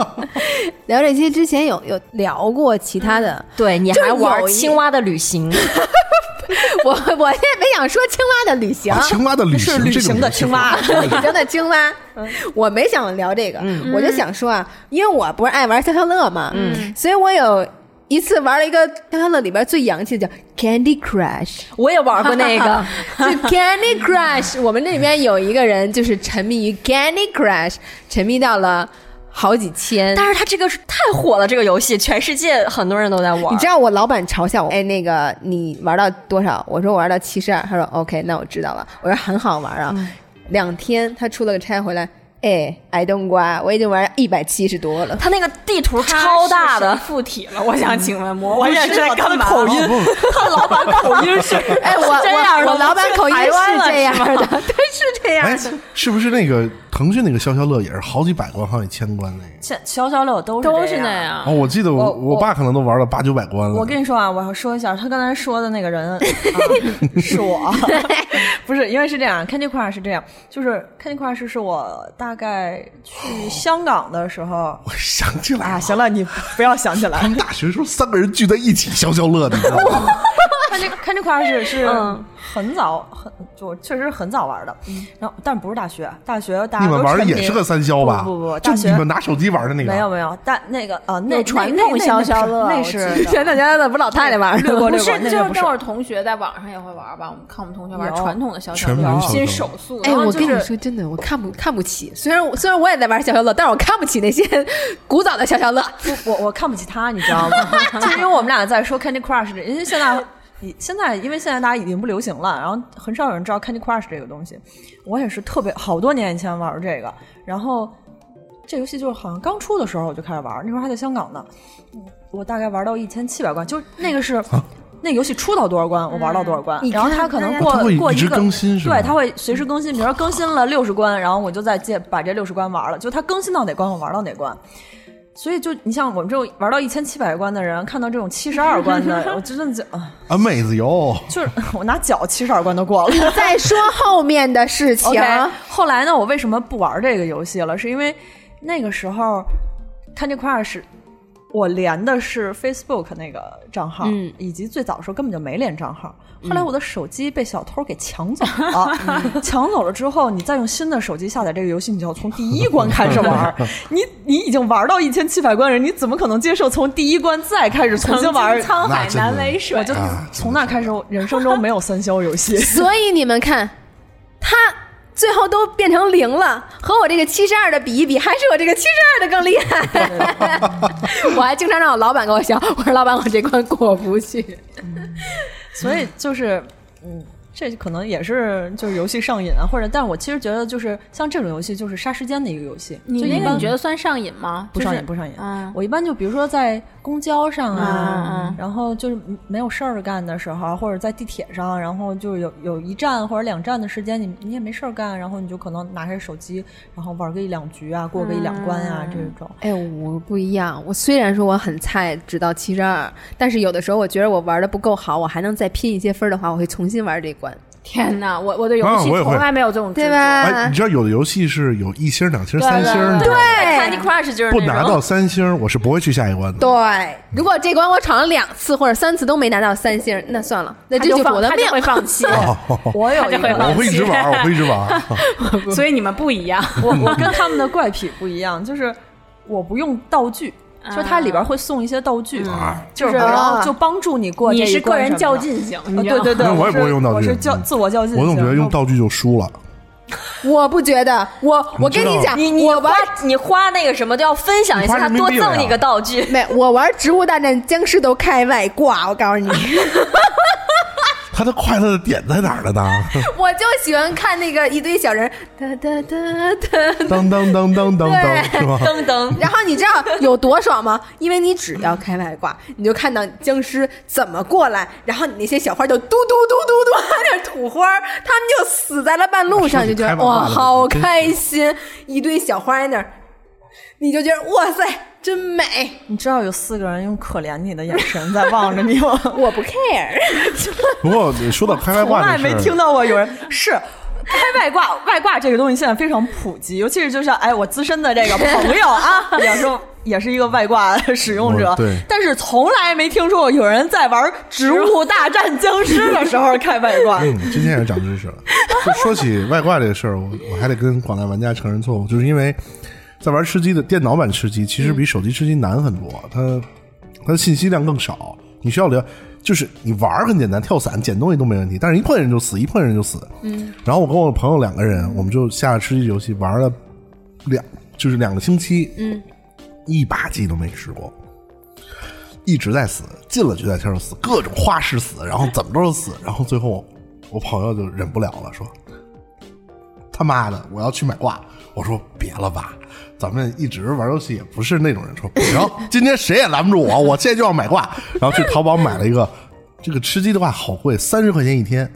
聊这些之前有有聊过其他的，对，你还玩青蛙的旅行，我我也没想说青蛙的旅行啊，，青蛙的旅行，是旅行的青蛙旅行的青蛙，我没想聊这个，我就想说啊，因为我不是爱玩消消乐嘛，嗯，所以我有一次玩了一个消消乐里边最洋气的叫 Candy Crush，我也玩过那个。就 Candy Crush，我们这里面有一个人就是沉迷于 Candy Crush，沉迷到了好几千。但是它这个是太火了，这个游戏全世界很多人都在玩。你知道我老板嘲笑我，哎，那个你玩到多少？我说我玩到七十二，他说 OK，那我知道了。我说很好玩啊，两天他出了个差回来，哎，矮冬瓜，我已经玩一百七十多了。他那个地图超大的，附体了。我想请问魔，我也是他的口音，他老板口音是 哎，我这样的我我老板口音是这样的，对，是这样哎的。，是不是那个腾讯那个消消乐也是好几百关、好几千关那个？消消消乐都是都是那样。哦，。我记得我我我爸可能都玩了八九百关了。我跟你说啊，我要说一下，他刚才说的那个人、啊、是我，不是因为是这样，Candy Crush 是这样，就是 Candy Crush 是我大概去香港的时候。我想起来啊，了，行了，你不要想起来。他们大学时候三个人聚在一起消消乐，你知道吗？Candy Candy Crush 是嗯。很早很就确实是很早玩的，然后但不是大学，大学大们玩的也是个三消吧？不不不，就大学你们拿手机玩的那个？没有没有，但那个呃，那传统消消乐那是记得现在家的不是老太太玩的不是，就是那会儿同学在网上也会玩吧？我们看我们同学玩传统的消消乐，新手速。哎，我跟你说真的，我看不看不起。虽然我虽然我也在玩消消乐，但是我看不起那些古早的消消乐。我我看不起他，你知道吗？就是因为我们俩在说 Candy Crush，这因为现在现在因为现在大家已经不流行了，然后很少有人知道 Candy Crush 这个东西。我也是特别好多年以前玩这个，然后这游戏就是好像刚出的时候我就开始玩，那时候还在香港呢。我大概玩到一千七百关，就那个是。那游戏出到多少关，我玩到多少关，然后它可能过过一个更新是对，它会随时更新。比如说更新了六十关，然后我就再借把这六十关玩了，就它更新到哪关我玩到哪关。所以就你像我们这种玩到一千七百关的人，看到这种七十二关的，我真的就啊，啊，妹子哟，就是我拿脚七十二关都过了。再说后面的事情后来呢，我为什么不玩这个游戏了？是因为那个时候 Candy Crush。我连的是 Facebook 那个账号，嗯以及最早的时候根本就没连账号。后来我的手机被小偷给抢走了，抢走了之后，你再用新的手机下载这个游戏，你就要从第一关开始玩。你你已经玩到一千七百关人，你怎么可能接受从第一关再开始重新玩？沧海难为水。我就啊从那开始，我人生中没有三消游戏。所以你们看，他最后都变成零了，和我这个七十二的比一比，还是我这个七十二的更厉害。我还经常让我老板给我笑，我说老板，我这关过不去。所以就是，嗯，这可能也是就是游戏上瘾啊，或者，但我其实觉得就是像这种游戏就是杀时间的一个游戏。你那个就一般你觉得算上瘾吗？不上瘾？不上瘾。嗯我一般就比如说在公交上啊，然后就是没有事儿干的时候，或者在地铁上，然后就有有一站或者两站的时间，你你也没事儿干，然后你就可能拿开手机，然后玩个一两局啊，过个一两关啊，这种。哎，我不一样。我虽然说我很菜，只到七十二，但是有的时候我觉得我玩的不够好，我还能再拼一些分的话，我会重新玩这关，天哪，我我的游戏从来没有这种执着？对吧？哎，你知道有的游戏是有一星、两星、对三星的，对 Candy Crush 就是不拿到三星，我是不会去下一关的。对，如果这关我闯了两次或者三次都没拿到三星，那算了，那这就是我的命。会放弃。哦 我有我会一直玩，我会一直玩。所以你们不一样。我我跟他们的怪癖不一样，就是我不用道具，就它里边会送一些道具，就是然后就帮助你过这你是个人较。劲型，啊对对对，那我也不会用道具我是较嗯自我较劲型。我总觉得用道具就输了。我不觉得，我我跟你讲，你你花你花那个什么都要分享一下，他多赠你个道具。没，我玩《植物大战僵尸》都开外挂，我告诉你，他的快乐的点在哪儿了呢？我就喜欢看那个一堆小人，哒哒哒哒，当当当当当当，是吧？噔噔，然后你知道有多爽吗？因为你只要开外挂，你就看到僵尸怎么过来，然后你那些小花就嘟嘟嘟嘟嘟那点土花，他们就死在了半路上，就觉得哇，好开心！一堆小花在那儿，你就觉得哇塞，真美！你知道有四个人用可怜你的眼神在望着你吗？我不 care。不过说到开外挂，从来没听到过有人是。开外挂，外挂这个东西现在非常普及，尤其是就像哎，我资深的这个朋友啊，也是也是一个外挂使用者，对，但是从来没听说过有人在玩《植物大战僵尸》的时候开外挂。嗯，今天也长知识了。就说起外挂这个事儿，我我还得跟广大玩家承认错误，就是因为在玩吃鸡的电脑版吃鸡，其实比手机吃鸡难很多，它它的信息量更少，你需要了。就是你玩很简单，跳伞捡东西都没问题，但是一碰见人就死，一碰见人就死。嗯。然后我跟我朋友两个人，我们就下吃鸡游戏玩了两，就是两个星期。嗯。一把鸡都没吃过，一直在死，进了决赛圈就死，各种花式死，然后怎么着都死，然后最后我朋友就忍不了了，说：“他妈的，我要去买挂。”我说：“别了吧。”咱们一直玩游戏也不是那种人，说不行，今天谁也拦不住我，我现在就要买挂，然后去淘宝买了一个，这个吃鸡的话好贵，三十块钱一天，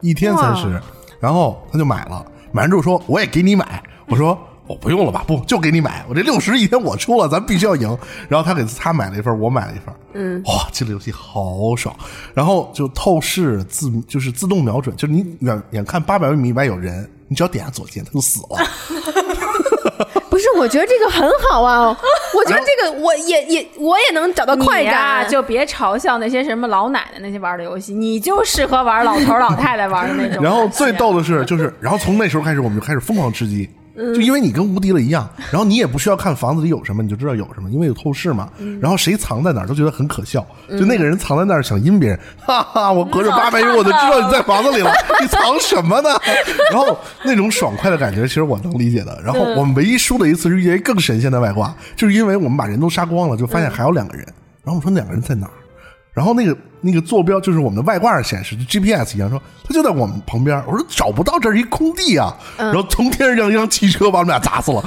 一天三十，然后他就买了，买完之后说我也给你买，我说我不用了吧，不就给你买，我这六十一天我出了，咱必须要赢，然后他给他买了一份，我买了一份，嗯，哇，这个游戏好爽，然后就透视自就是自动瞄准，就是你远远看八百米以外有人，你只要点下左键，他就死了。不是，我觉得这个很好啊！我觉得这个我也也我也能找到快感。就别嘲笑那些什么老奶奶那些玩的游戏，你就适合玩老头老太太玩的那种。然后最逗的是，就是然后从那时候开始，我们就开始疯狂吃鸡。就因为你跟无敌了一样，然后你也不需要看房子里有什么，你就知道有什么，因为有透视嘛。然后谁藏在哪儿都觉得很可笑，就那个人藏在那儿想阴别人，哈哈，我隔着八百米我都知道你在房子里了，你藏什么呢？然后那种爽快的感觉，其实我能理解的。然后我们唯一输的一次是遇见更神仙的外挂，就是因为我们把人都杀光了，就发现还有两个人。然后我说两个人在哪儿？然后那个那个坐标就是我们的外挂上显示，就 GPS 一样，说他就在我们旁边。我说找不到，这是一空地啊。然后从天上降一辆汽车把我们俩砸死了。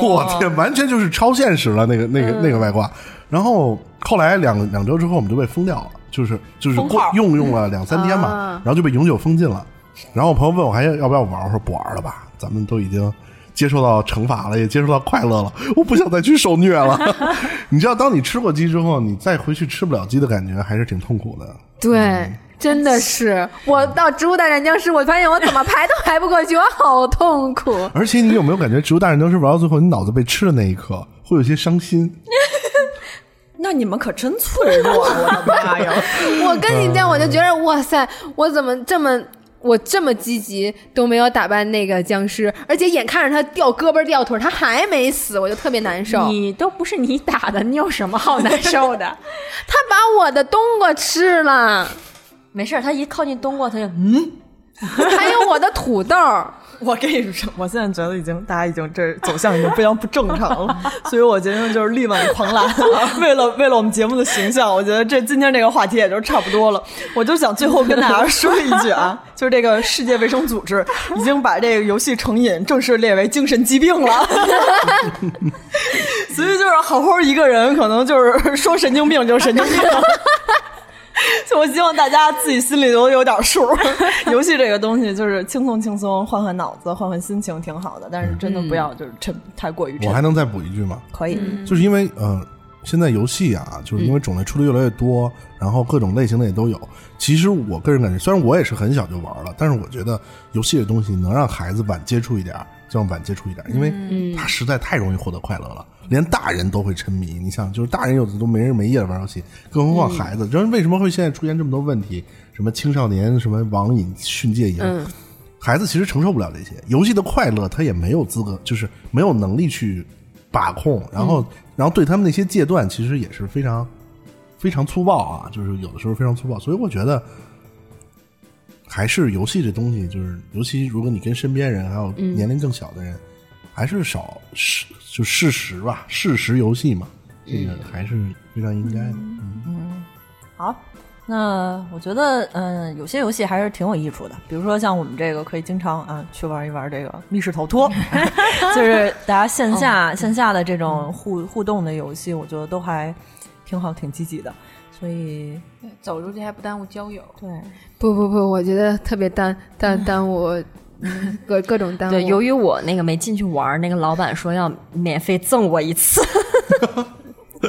我天，完全就是超现实了，那个那个那个外挂。然后后来两两周之后，我们就被封掉了，就是就是用用了两三天嘛，然后就被永久封禁了。然后我朋友问我还要不要玩，我说不玩了吧，咱们都已经。接受到惩罚了，也接受到快乐了。我不想再去受虐了。你知道，当你吃过鸡之后，你再回去吃不了鸡的感觉，还是挺痛苦的。对，真的是。我到《植物大战僵尸》，我发现我怎么排都排不过去，我好痛苦。而且，你有没有感觉《植物大战僵尸》玩到最后，你脑子被吃的那一刻，会有些伤心？那你们可真脆弱！我的妈呀！我跟你讲，我就觉得，哇塞，我怎么这么……我这么积极都没有打败那个僵尸，而且眼看着他掉胳膊掉腿，他还没死，我就特别难受。你都不是你打的，你有什么好难受的？他把我的冬瓜吃了，没事，他一靠近冬瓜，他就嗯，还有我的土豆。我跟你说，我现在觉得已经大家已经这走向已经非常不正常了，所以我决定就是力挽狂澜。为了为了我们节目的形象，我觉得这今天这个话题也就差不多了。我就想最后跟大家说一句啊，就是这个世界卫生组织已经把这个游戏成瘾正式列为精神疾病了。所以就是好好一个人，可能就是说神经病就是神经病。我希望大家自己心里都有点数。游戏这个东西就是轻松轻松，换换脑子，换换心情，挺好的。但是真的不要就是沉太过于。我还能再补一句吗？可以，就是因为呃，现在游戏啊，就是因为种类出的越来越多，然后各种类型的也都有。其实我个人感觉，虽然我也是很小就玩了，但是我觉得游戏这东西能让孩子晚接触一点，就要晚接触一点，因为它实在太容易获得快乐了。连大人都会沉迷，你想，就是大人有的都没日没夜的玩游戏，更何况孩子。就是为什么会现在出现这么多问题？什么青少年什么网瘾、训戒瘾，孩子其实承受不了这些游戏的快乐，他也没有资格，就是没有能力去把控。然后，然后对他们那些戒断，其实也是非常非常粗暴啊，就是有的时候非常粗暴。所以我觉得，还是游戏这东西，就是尤其如果你跟身边人还有年龄更小的人。还是少事就事实吧，事实游戏嘛，这个还是非常应该的。嗯，好，那我觉得，嗯，有些游戏还是挺有益处的，比如说像我们这个可以经常啊去玩一玩这个密室逃脱，就是大家线下、线下的这种互互动的游戏，我觉得都还挺好，挺积极的。所以走出去还不耽误交友。对，不不不，我觉得特别耽耽 耽误 各各种耽误。对，由于我那个没进去玩，那个老板说要免费赠我一次。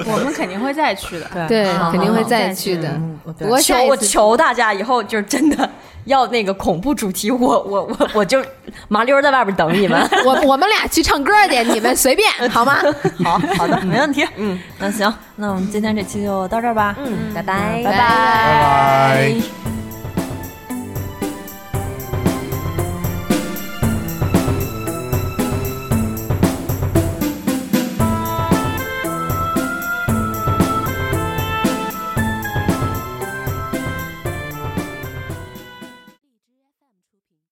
我们肯定会再去的，对，肯定会再去的。我求我求大家以后就是真的要那个恐怖主题，我我我我就麻溜在外边等你们。我我们俩去唱歌去，你们随便好吗？好好的，没问题。嗯，那行，那我们今天这期就到这儿吧。嗯，拜拜，拜拜拜。